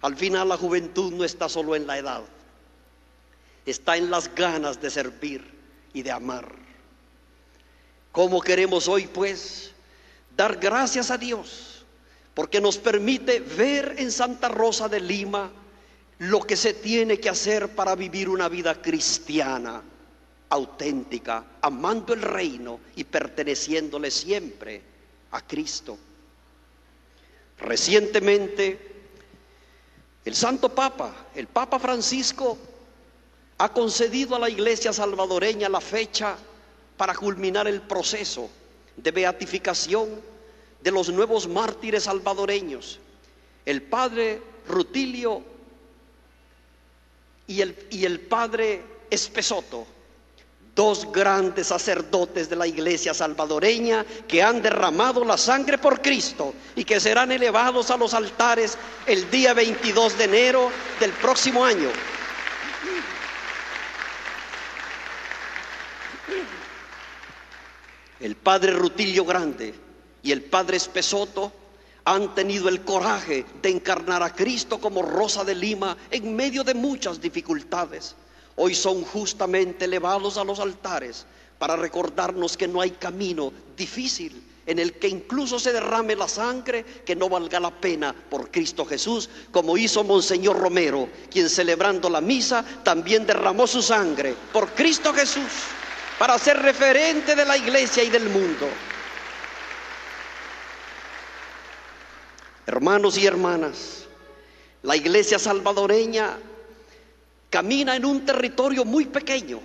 Al final la juventud no está solo en la edad. Está en las ganas de servir y de amar. ¿Cómo queremos hoy pues dar gracias a Dios? Porque nos permite ver en Santa Rosa de Lima lo que se tiene que hacer para vivir una vida cristiana, auténtica, amando el reino y perteneciéndole siempre a Cristo. Recientemente, el Santo Papa, el Papa Francisco, ha concedido a la Iglesia salvadoreña la fecha para culminar el proceso de beatificación de los nuevos mártires salvadoreños. El Padre Rutilio y el, y el padre Espesoto, dos grandes sacerdotes de la iglesia salvadoreña que han derramado la sangre por Cristo y que serán elevados a los altares el día 22 de enero del próximo año. El padre Rutilio Grande y el padre Espesoto han tenido el coraje de encarnar a Cristo como Rosa de Lima en medio de muchas dificultades. Hoy son justamente elevados a los altares para recordarnos que no hay camino difícil en el que incluso se derrame la sangre que no valga la pena por Cristo Jesús, como hizo Monseñor Romero, quien celebrando la misa también derramó su sangre por Cristo Jesús para ser referente de la iglesia y del mundo. Hermanos y hermanas, la iglesia salvadoreña camina en un territorio muy pequeño.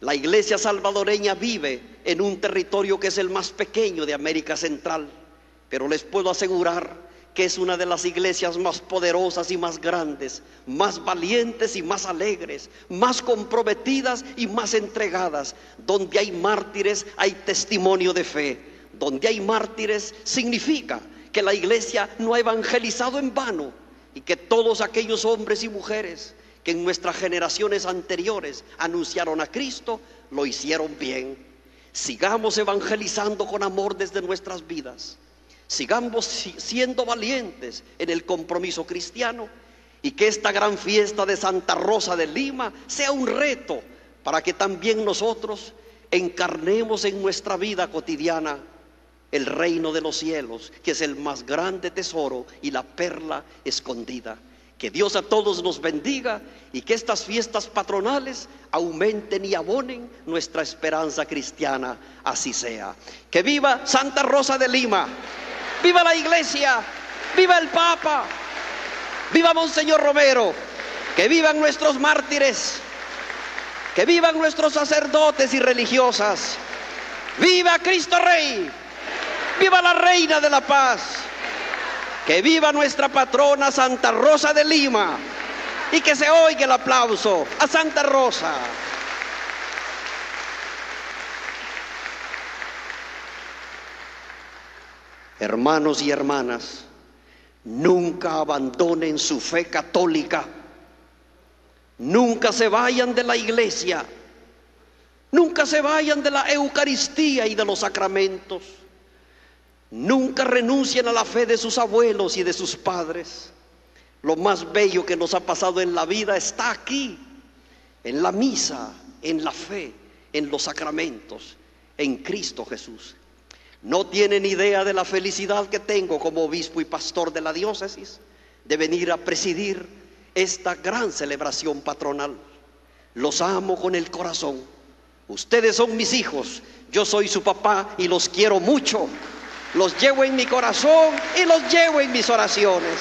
La iglesia salvadoreña vive en un territorio que es el más pequeño de América Central, pero les puedo asegurar que es una de las iglesias más poderosas y más grandes, más valientes y más alegres, más comprometidas y más entregadas. Donde hay mártires hay testimonio de fe. Donde hay mártires significa que la iglesia no ha evangelizado en vano y que todos aquellos hombres y mujeres que en nuestras generaciones anteriores anunciaron a Cristo, lo hicieron bien. Sigamos evangelizando con amor desde nuestras vidas. Sigamos siendo valientes en el compromiso cristiano y que esta gran fiesta de Santa Rosa de Lima sea un reto para que también nosotros encarnemos en nuestra vida cotidiana el reino de los cielos, que es el más grande tesoro y la perla escondida. Que Dios a todos nos bendiga y que estas fiestas patronales aumenten y abonen nuestra esperanza cristiana, así sea. Que viva Santa Rosa de Lima, viva la iglesia, viva el Papa, viva Monseñor Romero, que vivan nuestros mártires, que vivan nuestros sacerdotes y religiosas. ¡Viva Cristo Rey! ¡Viva la Reina de la Paz! Que viva nuestra patrona Santa Rosa de Lima y que se oiga el aplauso a Santa Rosa. Hermanos y hermanas, nunca abandonen su fe católica, nunca se vayan de la iglesia, nunca se vayan de la Eucaristía y de los sacramentos, nunca renuncien a la fe de sus abuelos y de sus padres. Lo más bello que nos ha pasado en la vida está aquí, en la misa, en la fe, en los sacramentos, en Cristo Jesús. No tienen idea de la felicidad que tengo como obispo y pastor de la diócesis de venir a presidir esta gran celebración patronal. Los amo con el corazón. Ustedes son mis hijos, yo soy su papá y los quiero mucho. Los llevo en mi corazón y los llevo en mis oraciones.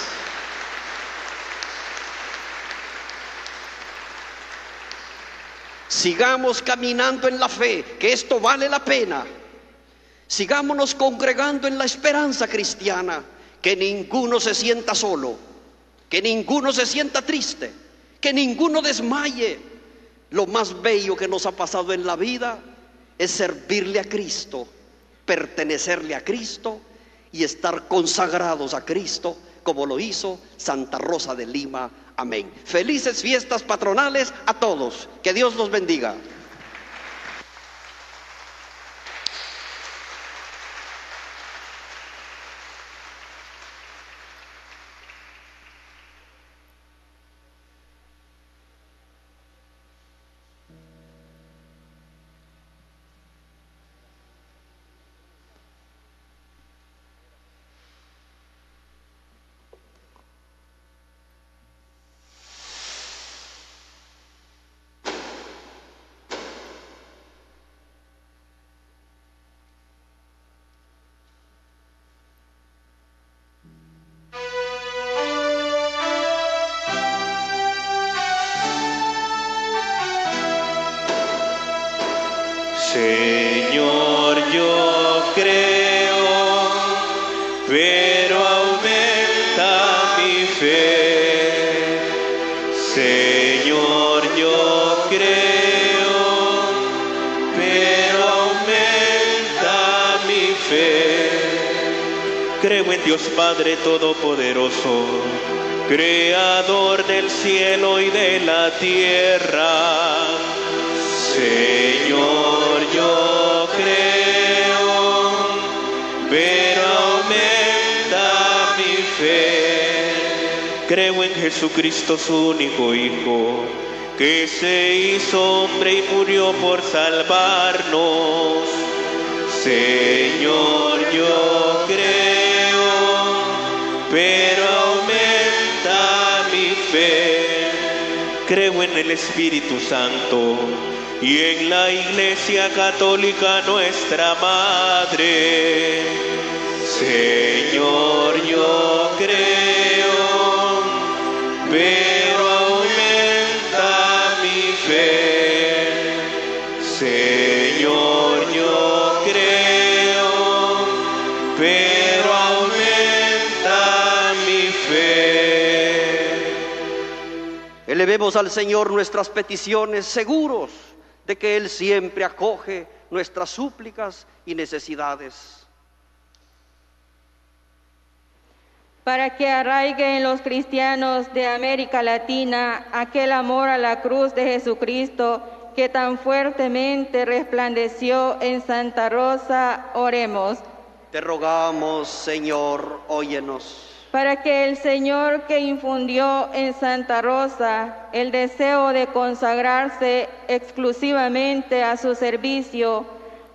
Sigamos caminando en la fe, que esto vale la pena. Sigámonos congregando en la esperanza cristiana, que ninguno se sienta solo, que ninguno se sienta triste, que ninguno desmaye. Lo más bello que nos ha pasado en la vida es servirle a Cristo, pertenecerle a Cristo y estar consagrados a Cristo como lo hizo Santa Rosa de Lima. Amén. Felices fiestas patronales a todos. Que Dios los bendiga. Jesucristo, su único Hijo, que se hizo hombre y murió por salvarnos. Señor, yo creo, pero aumenta mi fe. Creo en el Espíritu Santo y en la Iglesia Católica nuestra Madre. Señor, pero aumenta mi fe. Señor, yo creo, pero aumenta mi fe. Elevemos al Señor nuestras peticiones seguros de que Él siempre acoge nuestras súplicas y necesidades. Para que arraigue en los cristianos de América Latina aquel amor a la cruz de Jesucristo que tan fuertemente resplandeció en Santa Rosa, oremos. Te rogamos, Señor, óyenos. Para que el Señor que infundió en Santa Rosa el deseo de consagrarse exclusivamente a su servicio,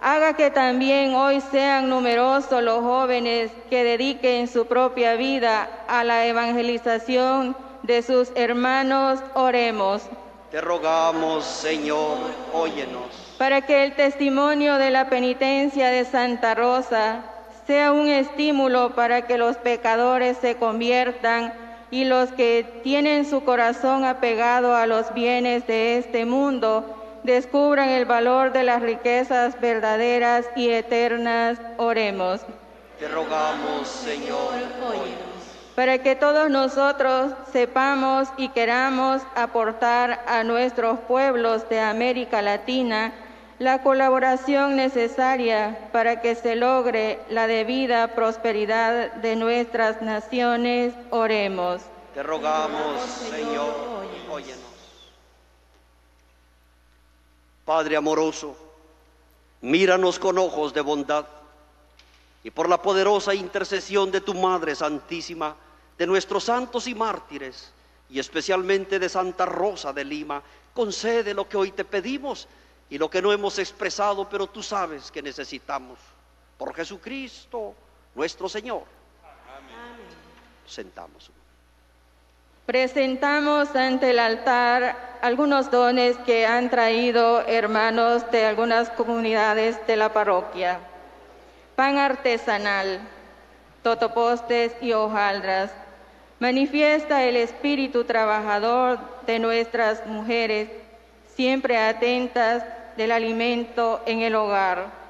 haga que también hoy sean numerosos los jóvenes que dediquen su propia vida a la evangelización de sus hermanos, oremos. Te rogamos, Señor, óyenos. Para que el testimonio de la penitencia de Santa Rosa sea un estímulo para que los pecadores se conviertan y los que tienen su corazón apegado a los bienes de este mundo descubran el valor de las riquezas verdaderas y eternas. Oremos. Te rogamos, Señor, Para que todos nosotros sepamos y queramos aportar a nuestros pueblos de América Latina la colaboración necesaria para que se logre la debida prosperidad de nuestras naciones, oremos. Te rogamos, Señor, óyenos. Padre amoroso, míranos con ojos de bondad y por la poderosa intercesión de tu Madre Santísima, de nuestros santos y mártires, y especialmente de Santa Rosa de Lima, concede lo que hoy te pedimos y lo que no hemos expresado, pero tú sabes que necesitamos. Por Jesucristo, nuestro Señor. Sentamos. Presentamos ante el altar algunos dones que han traído hermanos de algunas comunidades de la parroquia. Pan artesanal, totopostes y hojaldras. Manifiesta el espíritu trabajador de nuestras mujeres, siempre atentas del alimento en el hogar.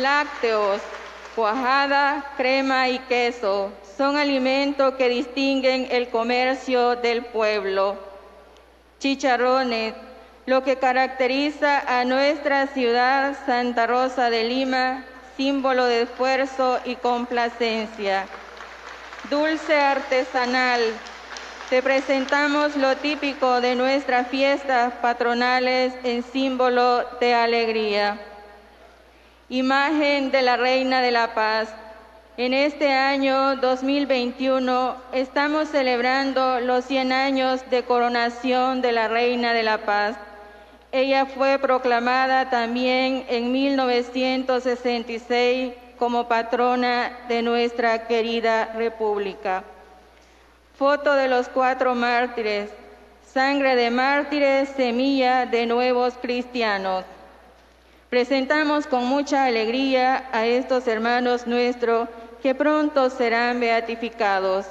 Lácteos, cuajada, crema y queso son alimentos que distinguen el comercio del pueblo. Chicharrones, lo que caracteriza a nuestra ciudad Santa Rosa de Lima, símbolo de esfuerzo y complacencia. Dulce artesanal, te presentamos lo típico de nuestras fiestas patronales en símbolo de alegría. Imagen de la Reina de la Paz. En este año 2021 estamos celebrando los 100 años de coronación de la Reina de la Paz. Ella fue proclamada también en 1966 como patrona de nuestra querida República. Foto de los cuatro mártires. Sangre de mártires, semilla de nuevos cristianos. Presentamos con mucha alegría a estos hermanos nuestros que pronto serán beatificados.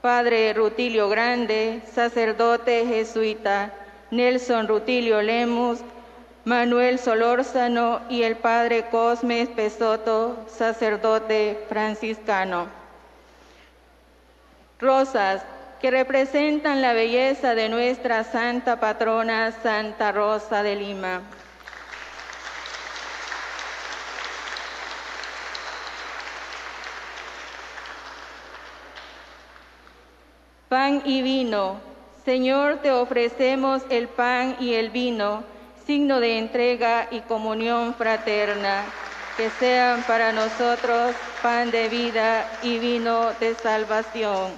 Padre Rutilio Grande, sacerdote jesuita, Nelson Rutilio Lemus, Manuel Solórzano y el Padre Cosme Pesoto, sacerdote franciscano. Rosas, que representan la belleza de nuestra santa patrona Santa Rosa de Lima. Pan y vino. Señor, te ofrecemos el pan y el vino, signo de entrega y comunión fraterna. Que sean para nosotros pan de vida y vino de salvación.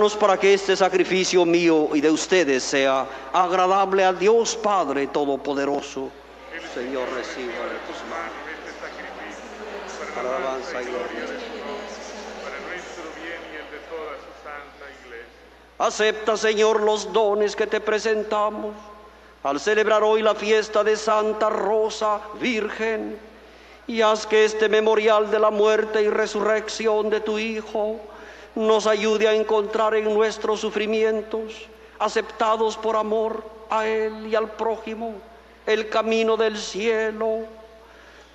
hermanos, para que este sacrificio mío y de ustedes sea agradable a Dios Padre Todopoderoso. Señor, reciba en tus manos este sacrificio para la alabanza y gloria de para nuestro bien y el de toda su santa iglesia. Acepta, Señor, los dones que te presentamos al celebrar hoy la fiesta de Santa Rosa Virgen y haz que este memorial de la muerte y resurrección de tu Hijo nos ayude a encontrar en nuestros sufrimientos, aceptados por amor a Él y al prójimo, el camino del cielo.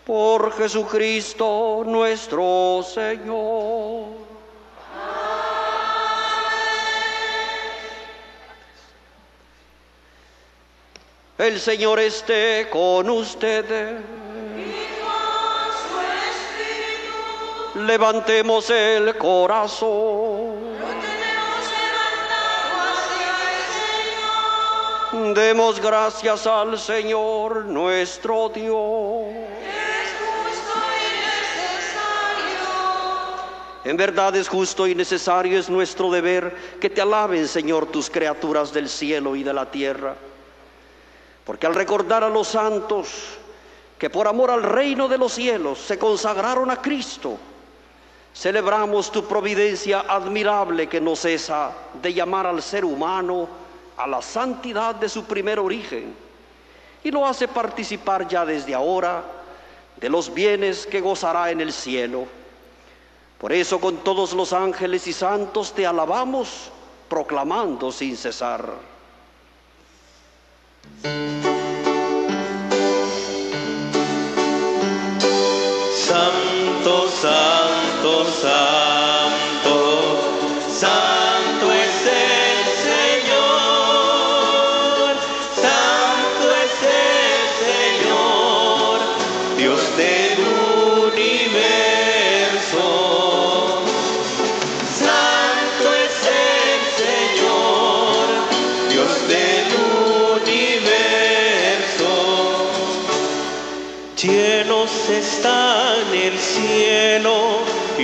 Por Jesucristo nuestro Señor. El Señor esté con ustedes. levantemos el corazón. Lo tenemos levantado hacia el Señor. Demos gracias al Señor nuestro Dios. Es justo y necesario. En verdad es justo y necesario, es nuestro deber que te alaben, Señor, tus criaturas del cielo y de la tierra. Porque al recordar a los santos que por amor al reino de los cielos se consagraron a Cristo, celebramos tu providencia admirable que no cesa de llamar al ser humano a la santidad de su primer origen y lo hace participar ya desde ahora de los bienes que gozará en el cielo. Por eso con todos los ángeles y santos te alabamos, proclamando sin cesar. Santo, santo, santo,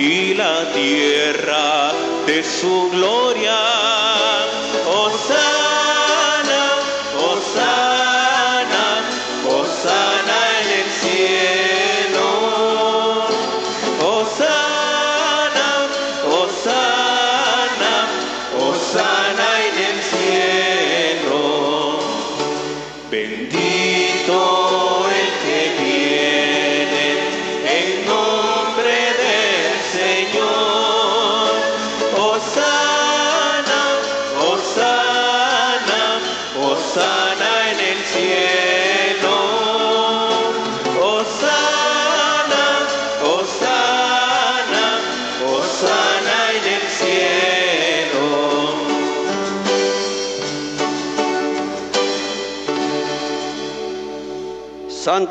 y la tierra de su gloria.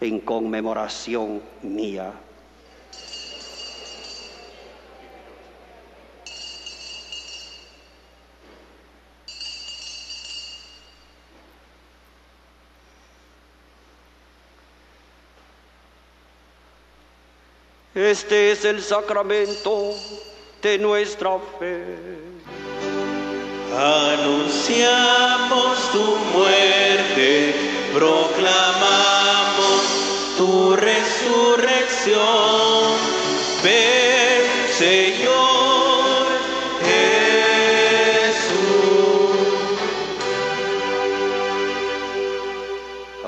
en conmemoración mía. Este es el sacramento de nuestra fe. Anunciamos tu muerte, proclamamos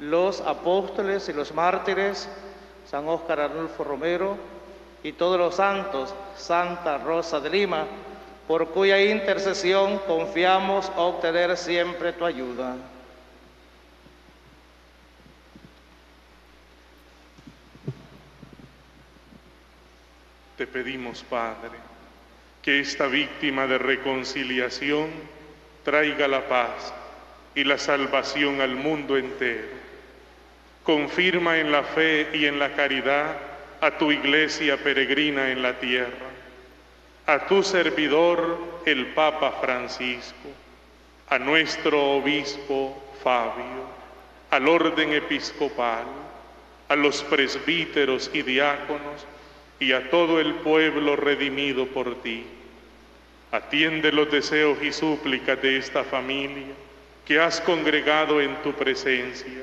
los apóstoles y los mártires, San Óscar Arnulfo Romero y todos los santos, Santa Rosa de Lima, por cuya intercesión confiamos obtener siempre tu ayuda. Te pedimos, Padre, que esta víctima de reconciliación traiga la paz y la salvación al mundo entero. Confirma en la fe y en la caridad a tu iglesia peregrina en la tierra, a tu servidor el Papa Francisco, a nuestro obispo Fabio, al orden episcopal, a los presbíteros y diáconos, y a todo el pueblo redimido por ti. Atiende los deseos y súplicas de esta familia que has congregado en tu presencia.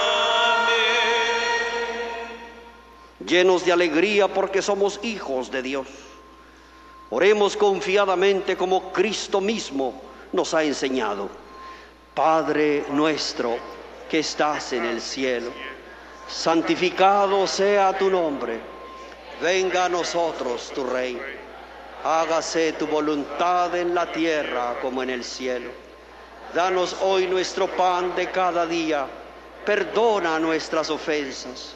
Llenos de alegría porque somos hijos de Dios. Oremos confiadamente como Cristo mismo nos ha enseñado. Padre nuestro que estás en el cielo santificado sea tu nombre, venga a nosotros tu reino, hágase tu voluntad en la tierra como en el cielo. Danos hoy nuestro pan de cada día, perdona nuestras ofensas,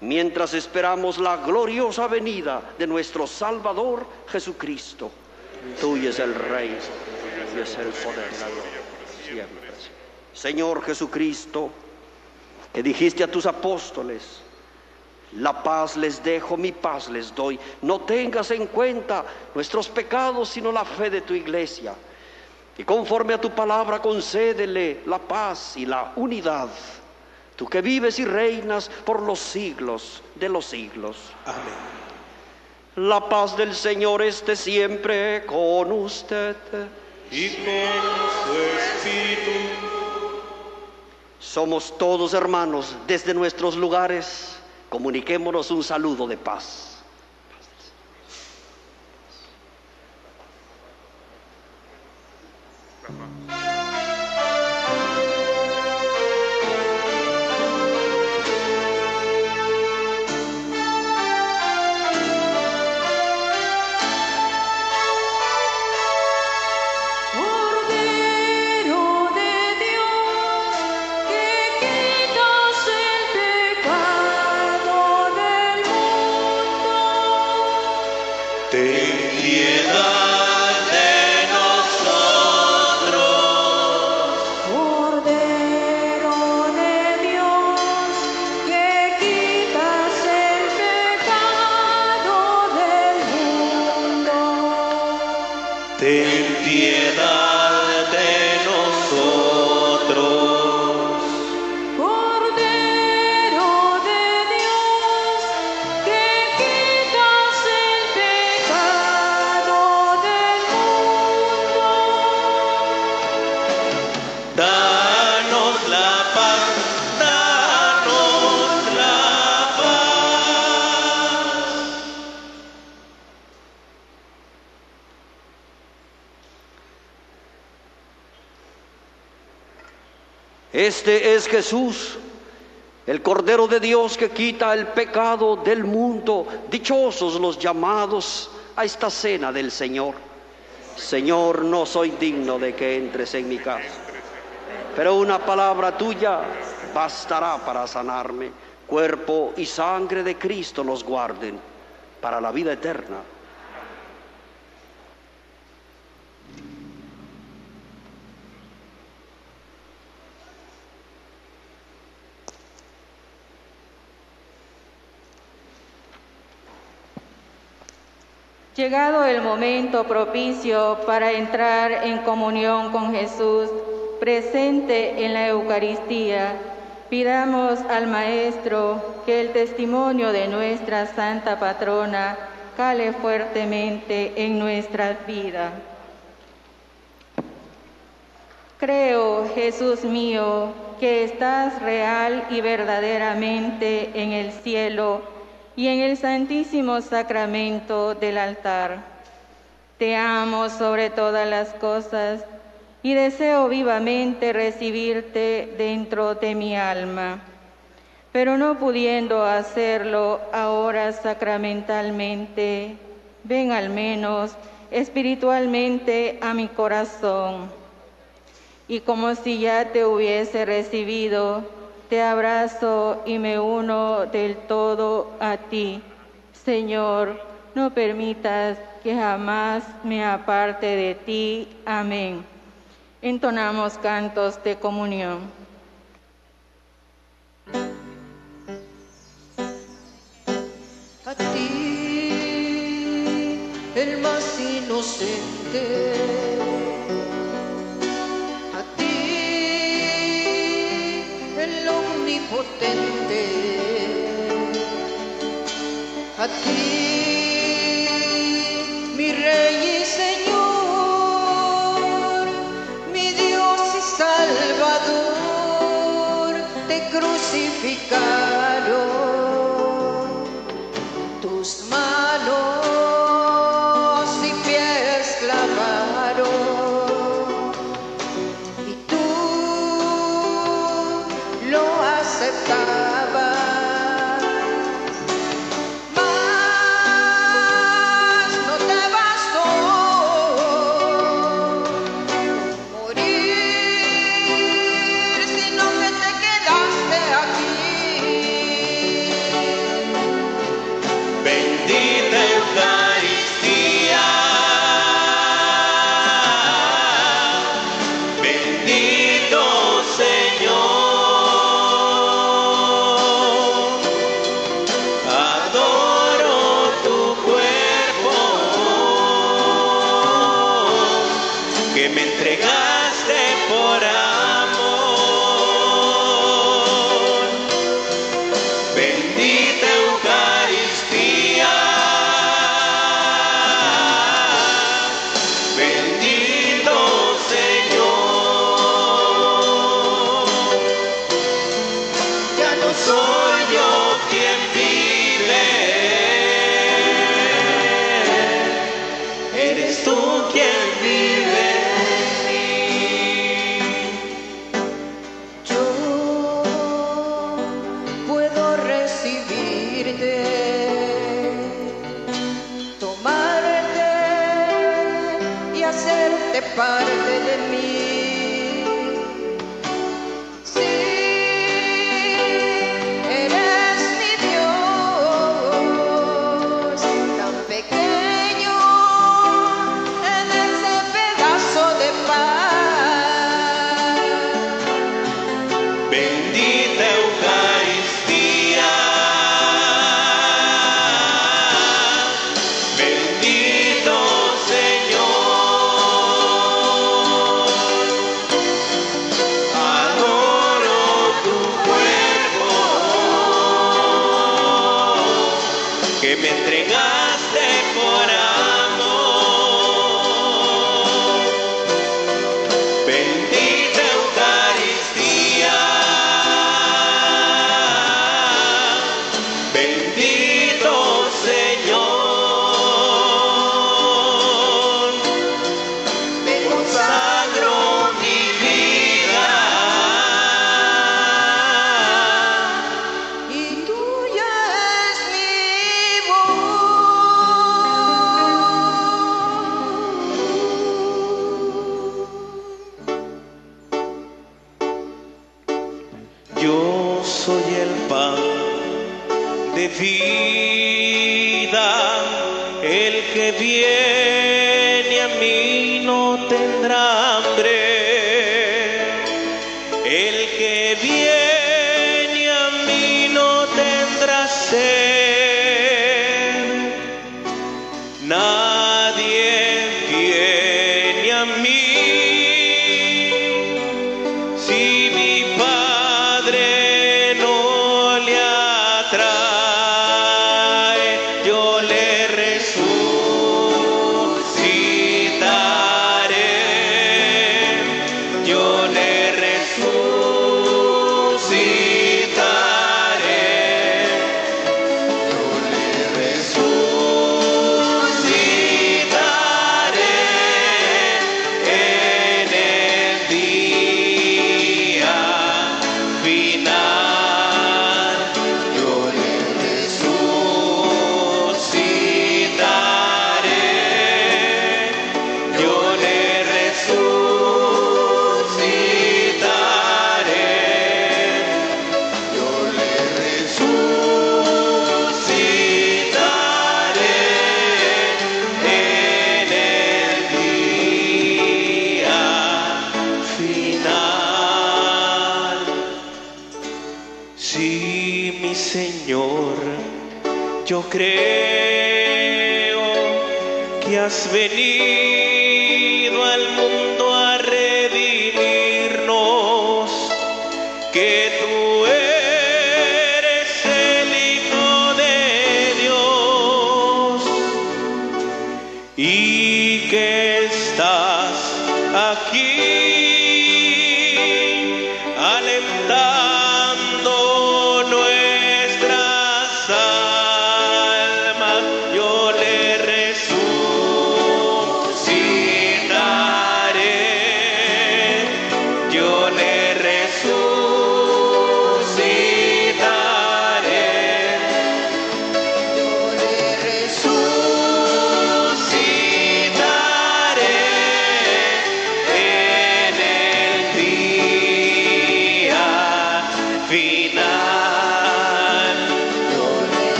mientras esperamos la gloriosa venida de nuestro Salvador Jesucristo. Tuyo es el Rey, y es el poder, siempre. Señor Jesucristo, que dijiste a tus apóstoles, la paz les dejo, mi paz les doy. No tengas en cuenta nuestros pecados, sino la fe de tu iglesia. Y conforme a tu palabra, concédele la paz y la unidad. Tú que vives y reinas por los siglos de los siglos. Amén. La paz del Señor esté siempre con usted. Y con su espíritu. Somos todos hermanos desde nuestros lugares comuniquémonos un saludo de paz. Cordero Este es Jesús, el Cordero de Dios que quita el pecado del mundo. Dichosos los llamados a esta cena del Señor. Señor, no soy digno de que entres en mi casa, pero una palabra tuya bastará para sanarme. Cuerpo y sangre de Cristo nos guarden para la vida eterna. Llegado el momento propicio para entrar en comunión con Jesús, presente en la Eucaristía, pidamos al Maestro que el testimonio de nuestra Santa Patrona cale fuertemente en nuestras vidas. Creo, Jesús mío, que estás real y verdaderamente en el cielo y en el santísimo sacramento del altar. Te amo sobre todas las cosas y deseo vivamente recibirte dentro de mi alma, pero no pudiendo hacerlo ahora sacramentalmente, ven al menos espiritualmente a mi corazón. Y como si ya te hubiese recibido, te abrazo y me uno del todo a ti. Señor, no permitas que jamás me aparte de ti. Amén. Entonamos cantos de comunión. A ti, el más inocente. Omnipotente. A ti, mi rey y señor, mi Dios y salvador, te crucificaron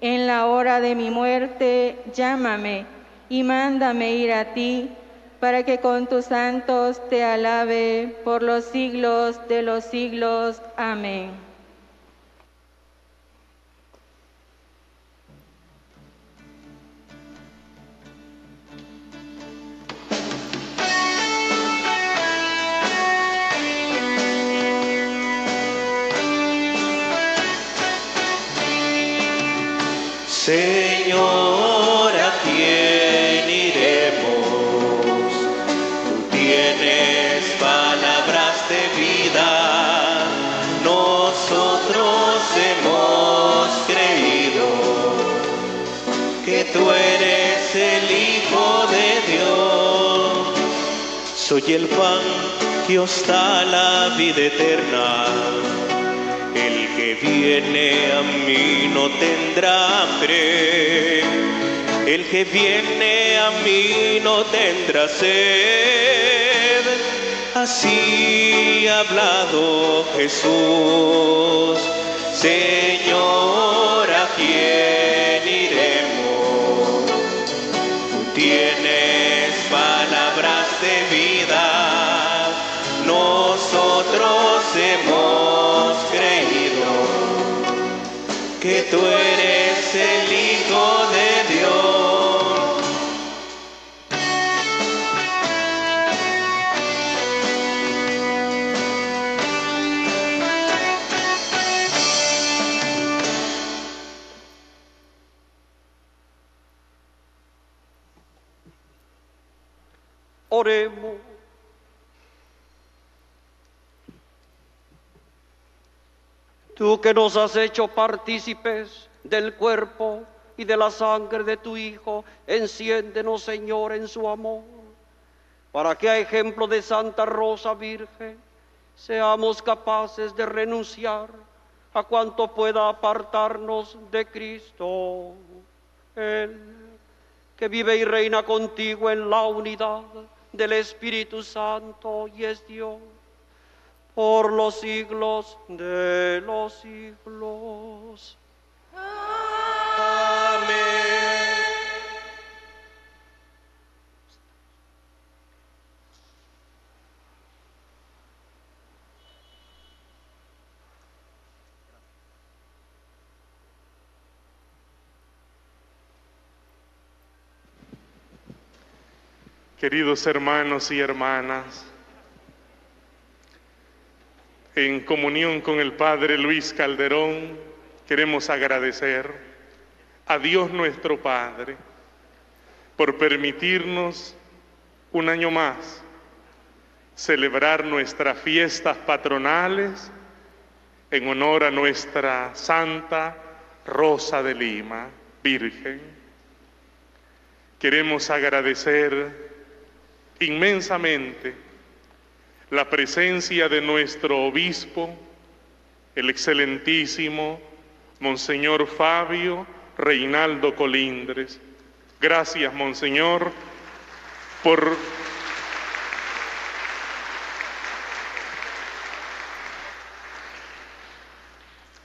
En la hora de mi muerte, llámame y mándame ir a ti, para que con tus santos te alabe por los siglos de los siglos. Amén. Señor, ¿a quién iremos? Tú tienes palabras de vida. Nosotros hemos creído que tú eres el Hijo de Dios. Soy el pan que os da la vida eterna. Que viene a mí no tendrá hambre. El que viene a mí no tendrá sed. Así ha hablado Jesús. Señor, ¿a quién Nosotros Tú que nos has hecho partícipes del cuerpo y de la sangre de tu Hijo, enciéndenos, Señor, en su amor, para que a ejemplo de Santa Rosa Virgen seamos capaces de renunciar a cuanto pueda apartarnos de Cristo, Él que vive y reina contigo en la unidad del Espíritu Santo y es Dios por los siglos de los siglos. Amén. Queridos hermanos y hermanas, en comunión con el Padre Luis Calderón, queremos agradecer a Dios nuestro Padre por permitirnos un año más celebrar nuestras fiestas patronales en honor a nuestra Santa Rosa de Lima, Virgen. Queremos agradecer inmensamente la presencia de nuestro obispo, el excelentísimo Monseñor Fabio Reinaldo Colindres. Gracias, Monseñor, por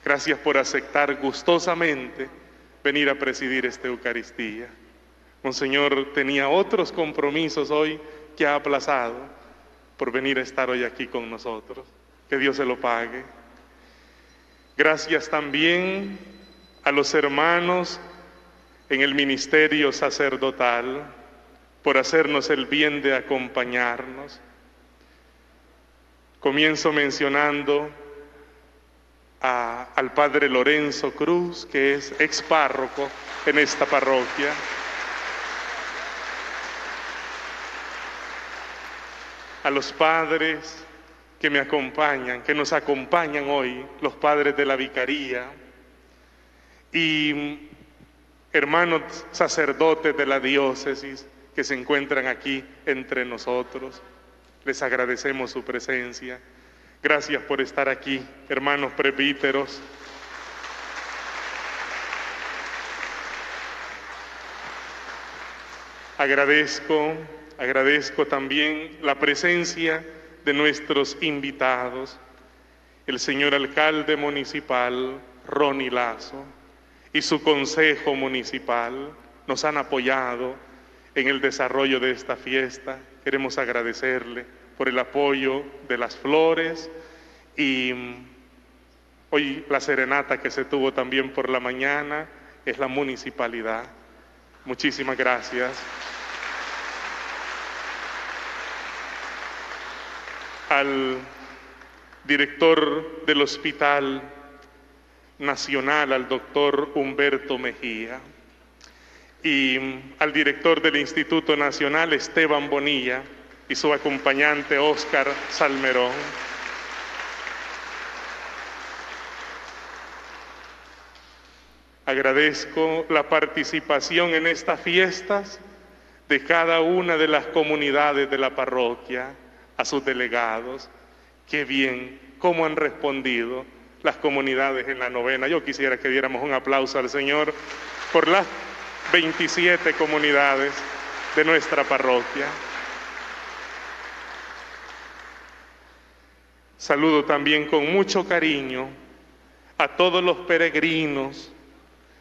Gracias por aceptar gustosamente venir a presidir esta Eucaristía. Monseñor tenía otros compromisos hoy que ha aplazado por venir a estar hoy aquí con nosotros. Que Dios se lo pague. Gracias también a los hermanos en el ministerio sacerdotal por hacernos el bien de acompañarnos. Comienzo mencionando a- al padre Lorenzo Cruz, que es ex párroco en esta parroquia. A los padres que me acompañan, que nos acompañan hoy, los padres de la vicaría y mm, hermanos sacerdotes de la diócesis que se encuentran aquí entre nosotros. Les agradecemos su presencia. Gracias por estar aquí, hermanos presbíteros. Agradezco, agradezco también la presencia de nuestros invitados, el señor alcalde municipal, Ronnie Lazo, y su consejo municipal nos han apoyado en el desarrollo de esta fiesta. Queremos agradecerle por el apoyo de las flores y mm, hoy la serenata que se tuvo también por la mañana es la municipalidad. Muchísimas gracias. Al director del Hospital Nacional, al doctor Humberto Mejía, y al director del Instituto Nacional, Esteban Bonilla, y su acompañante, Óscar Salmerón. Agradezco la participación en estas fiestas de cada una de las comunidades de la parroquia, a sus delegados. Qué bien, cómo han respondido las comunidades en la novena. Yo quisiera que diéramos un aplauso al Señor por las 27 comunidades de nuestra parroquia. Saludo también con mucho cariño a todos los peregrinos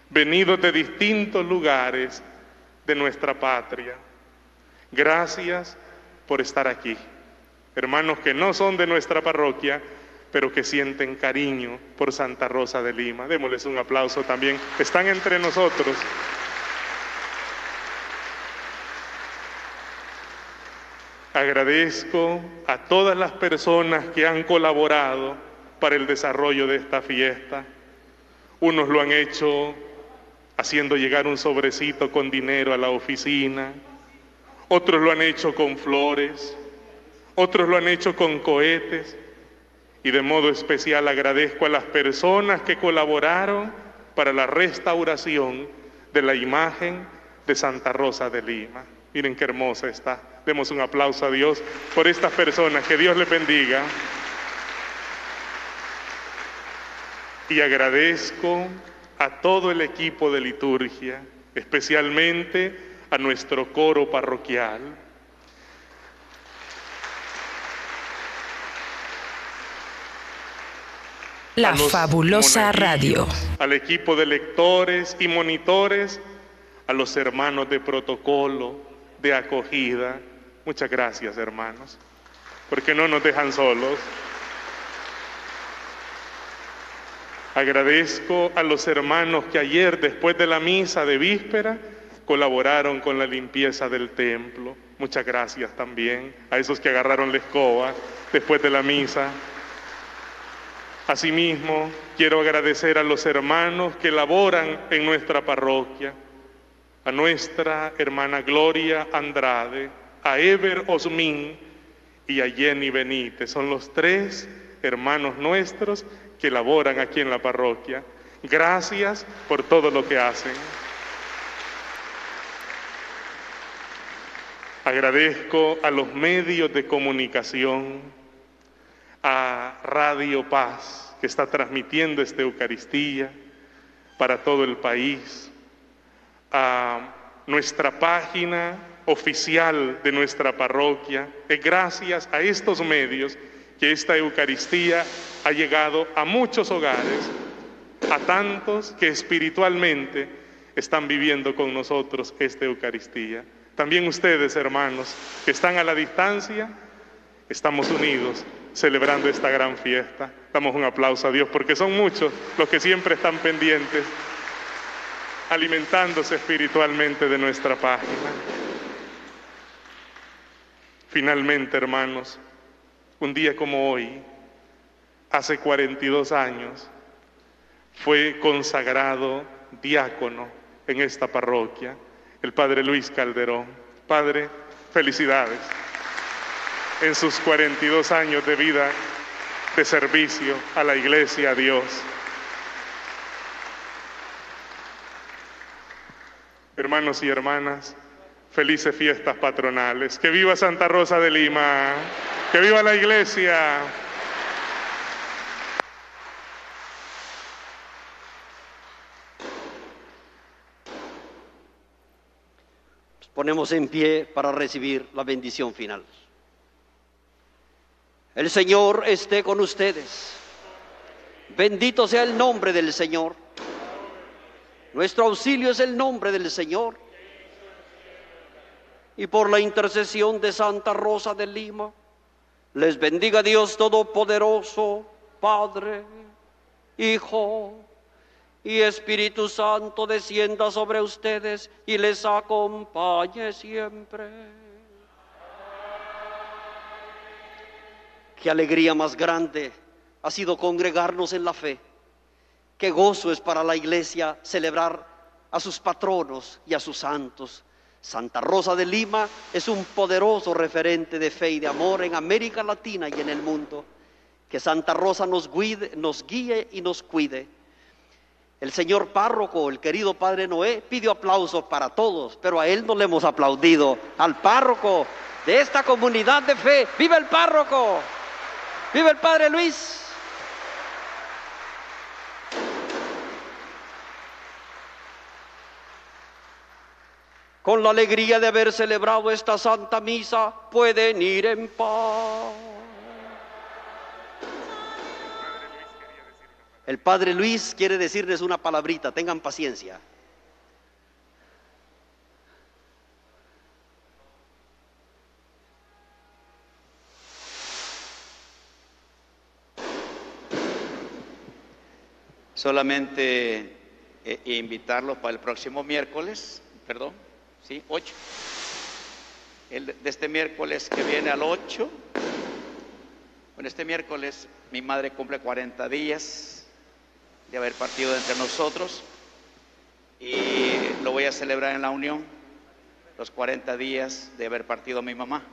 venidos de distintos lugares de nuestra patria. Gracias por estar aquí. Hermanos que no son de nuestra parroquia, pero que sienten cariño por Santa Rosa de Lima. Démosles un aplauso también. Están entre nosotros. Agradezco a todas las personas que han colaborado para el desarrollo de esta fiesta. Unos lo han hecho haciendo llegar un sobrecito con dinero a la oficina, otros lo han hecho con flores, otros lo han hecho con cohetes y de modo especial agradezco a las personas que colaboraron para la restauración de la imagen de Santa Rosa de Lima. Miren qué hermosa está. Demos un aplauso a Dios por estas personas. Que Dios les bendiga. Y agradezco a todo el equipo de liturgia, especialmente a nuestro coro parroquial. La fabulosa radio. al equipo de lectores y monitores, a los hermanos de protocolo, de acogida. Muchas gracias, hermanos, porque no nos dejan solos. Agradezco a los hermanos que ayer, después de la misa de víspera, colaboraron con la limpieza del templo. Muchas gracias también a esos que agarraron la escoba después de la misa. Asimismo, quiero agradecer a los hermanos que laboran en nuestra parroquia, a nuestra hermana Gloria Andrade, a Ever Osmin y a Jenny Benítez. Son los tres hermanos nuestros que laboran aquí en la parroquia. Gracias por todo lo que hacen. Agradezco a los medios de comunicación, a Radio Paz, que está transmitiendo esta Eucaristía para todo el país, a nuestra página oficial de nuestra parroquia. Es gracias a estos medios que esta Eucaristía ha llegado a muchos hogares, a tantos que espiritualmente están viviendo con nosotros esta Eucaristía. También ustedes, hermanos, que están a la distancia, estamos unidos celebrando esta gran fiesta. Damos un aplauso a Dios porque son muchos los que siempre están pendientes, alimentándose espiritualmente de nuestra página. Finalmente, hermanos, un día como hoy, hace 42 años, fue consagrado diácono en esta parroquia el Padre Luis Calderón. Padre, felicidades en sus 42 años de vida de servicio a la iglesia, a Dios. Hermanos y hermanas, felices fiestas patronales. Que viva Santa Rosa de Lima. Que viva la iglesia. Ponemos en pie para recibir la bendición final. El Señor esté con ustedes. Bendito sea el nombre del Señor. Nuestro auxilio es el nombre del Señor. Y por la intercesión de Santa Rosa de Lima, les bendiga Dios Todopoderoso, Padre, Hijo y Espíritu Santo, descienda sobre ustedes y les acompañe siempre. Qué alegría más grande ha sido congregarnos en la fe. Qué gozo es para la iglesia celebrar a sus patronos y a sus santos. Santa Rosa de Lima es un poderoso referente de fe y de amor en América Latina y en el mundo. Que Santa Rosa nos, guide, nos guíe y nos cuide. El señor párroco, el querido padre Noé, pidió aplausos para todos, pero a él no le hemos aplaudido. Al párroco de esta comunidad de fe. ¡Viva el párroco! ¡Viva el padre Luis! Con la alegría de haber celebrado esta santa misa, pueden ir en paz. El padre Luis quiere decirles una palabrita, tengan paciencia. Solamente eh, invitarlos para el próximo miércoles, perdón, sí, 8. El de este miércoles que viene al 8. Bueno, este miércoles mi madre cumple 40 días de haber partido entre nosotros y lo voy a celebrar en la unión, los 40 días de haber partido mi mamá.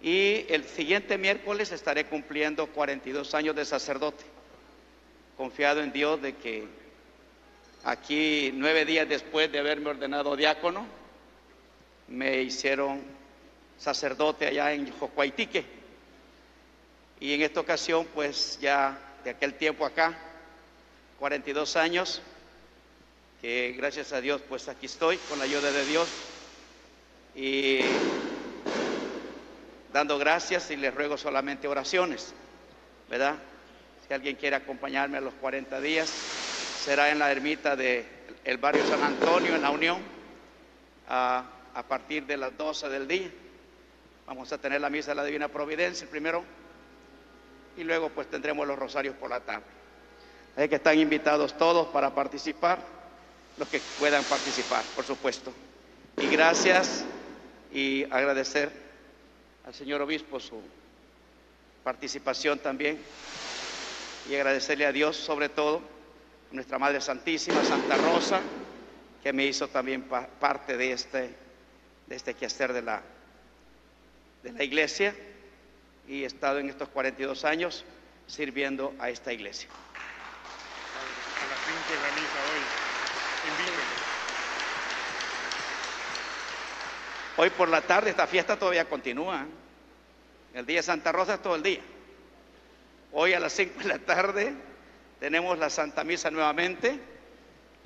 Y el siguiente miércoles estaré cumpliendo 42 años de sacerdote, confiado en Dios de que aquí nueve días después de haberme ordenado diácono, me hicieron sacerdote allá en Jocuaitique. Y en esta ocasión, pues ya de aquel tiempo acá, 42 años, que gracias a Dios, pues aquí estoy con la ayuda de Dios. Y dando gracias y les ruego solamente oraciones, ¿verdad? Si alguien quiere acompañarme a los 40 días, será en la ermita del el barrio San Antonio, en la Unión, a, a partir de las 12 del día. Vamos a tener la misa de la Divina Providencia primero y luego pues tendremos los rosarios por la tarde. Así que están invitados todos para participar, los que puedan participar, por supuesto. Y gracias y agradecer al señor obispo su participación también y agradecerle a Dios sobre todo, a nuestra Madre Santísima, Santa Rosa, que me hizo también parte de este, de este quehacer de la, de la iglesia y he estado en estos 42 años sirviendo a esta iglesia. A las 5 de la misa hoy. Hoy por la tarde esta fiesta todavía continúa. El día de Santa Rosa es todo el día. Hoy a las 5 de la tarde tenemos la Santa Misa nuevamente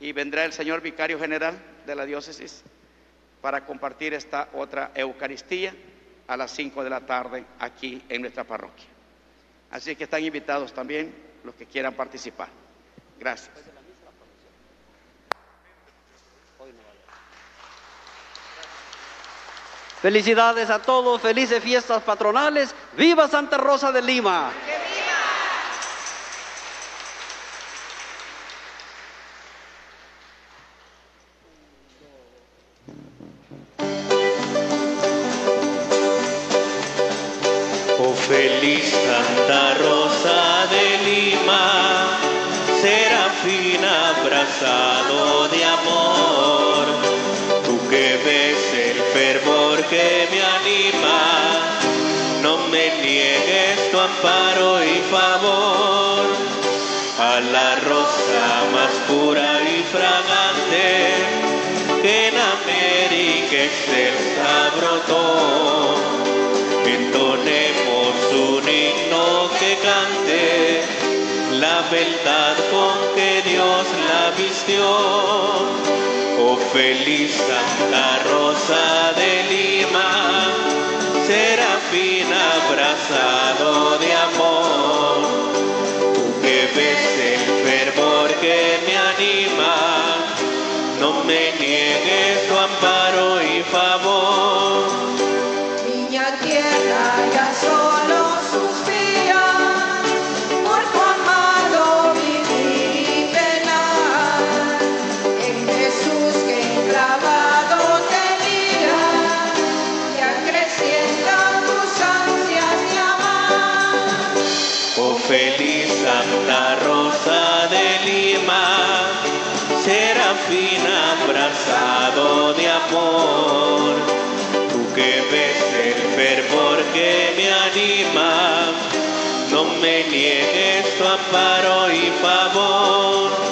y vendrá el señor vicario general de la diócesis para compartir esta otra Eucaristía a las 5 de la tarde aquí en nuestra parroquia. Así que están invitados también los que quieran participar. Gracias. Felicidades a todos, felices fiestas patronales. ¡Viva Santa Rosa de Lima! De amor, tú que ves el fervor que me anima, no me niegues tu amparo y favor a la rosa más pura y fragante que en América excelsa brotó. Entonemos un himno que cante la verdad con que Dios la vistió. Oh feliz Santa Rosa de Lima, serafina abrazado de amor. Tú que ves el fervor que me anima, no me niegues tu amparo y favor. Niña tierra ya solo de amor. Tú que ves el fervor que me anima, no me niegues tu amparo y favor.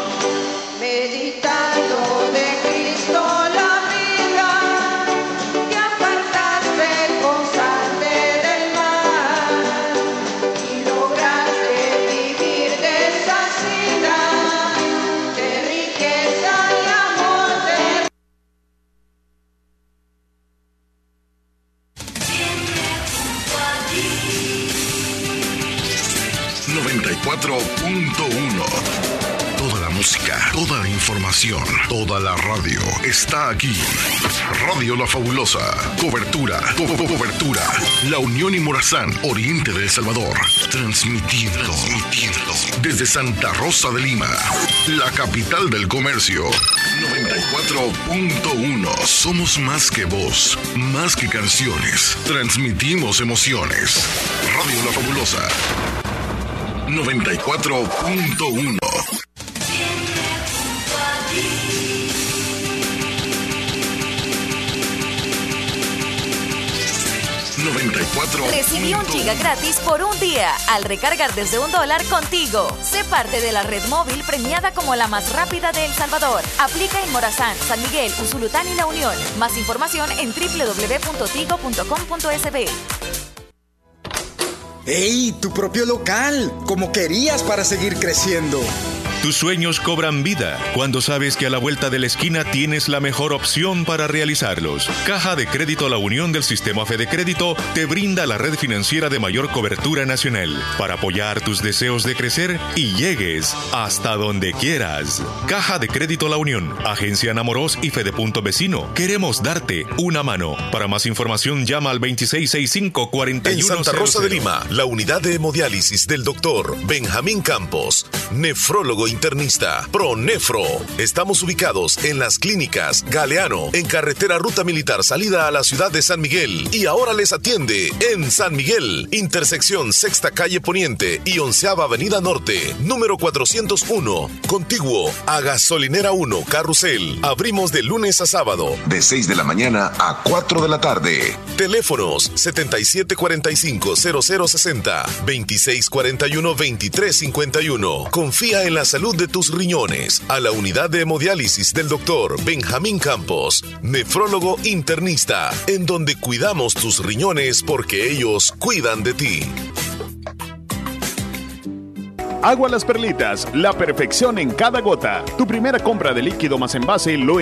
Información, toda la radio está aquí. Radio La Fabulosa. Cobertura, co- co- cobertura. La Unión y Morazán, Oriente de El Salvador. Transmitiendo, transmitiendo. Desde Santa Rosa de Lima, la capital del comercio. 94.1. Somos más que voz, más que canciones. Transmitimos emociones. Radio La Fabulosa. 94.1. Recibí un giga gratis por un día al recargar desde un dólar contigo. Sé parte de la red móvil premiada como la más rápida de El Salvador. Aplica en Morazán, San Miguel, Usulután y La Unión. Más información en www.tigo.com.sb. ¡Ey! Tu propio local, como querías para seguir creciendo. Tus sueños cobran vida cuando sabes que a la vuelta de la esquina tienes la mejor opción para realizarlos. Caja de Crédito La Unión del Sistema Fede Crédito te brinda la red financiera de mayor cobertura nacional para apoyar tus deseos de crecer y llegues hasta donde quieras. Caja de Crédito La Unión, Agencia Namoros y Fedepunto Vecino. Queremos darte una mano. Para más información llama al 2665 En Santa Rosa de Lima, la unidad de hemodiálisis del doctor Benjamín Campos, nefrólogo internista, Pronefro. Estamos ubicados en las clínicas Galeano, en carretera Ruta Militar salida a la ciudad de San Miguel. Y ahora les atiende en San Miguel, intersección Sexta Calle Poniente y Onceava Avenida Norte, número 401, contiguo a Gasolinera 1, Carrusel. Abrimos de lunes a sábado. De 6 de la mañana a 4 de la tarde. Teléfonos 7745-0060, 2641-2351. Confía en la salud de tus riñones a la unidad de hemodiálisis del doctor Benjamín Campos, nefrólogo internista, en donde cuidamos tus riñones porque ellos cuidan de ti. Agua Las Perlitas, la perfección en cada gota. Tu primera compra de líquido más envase lo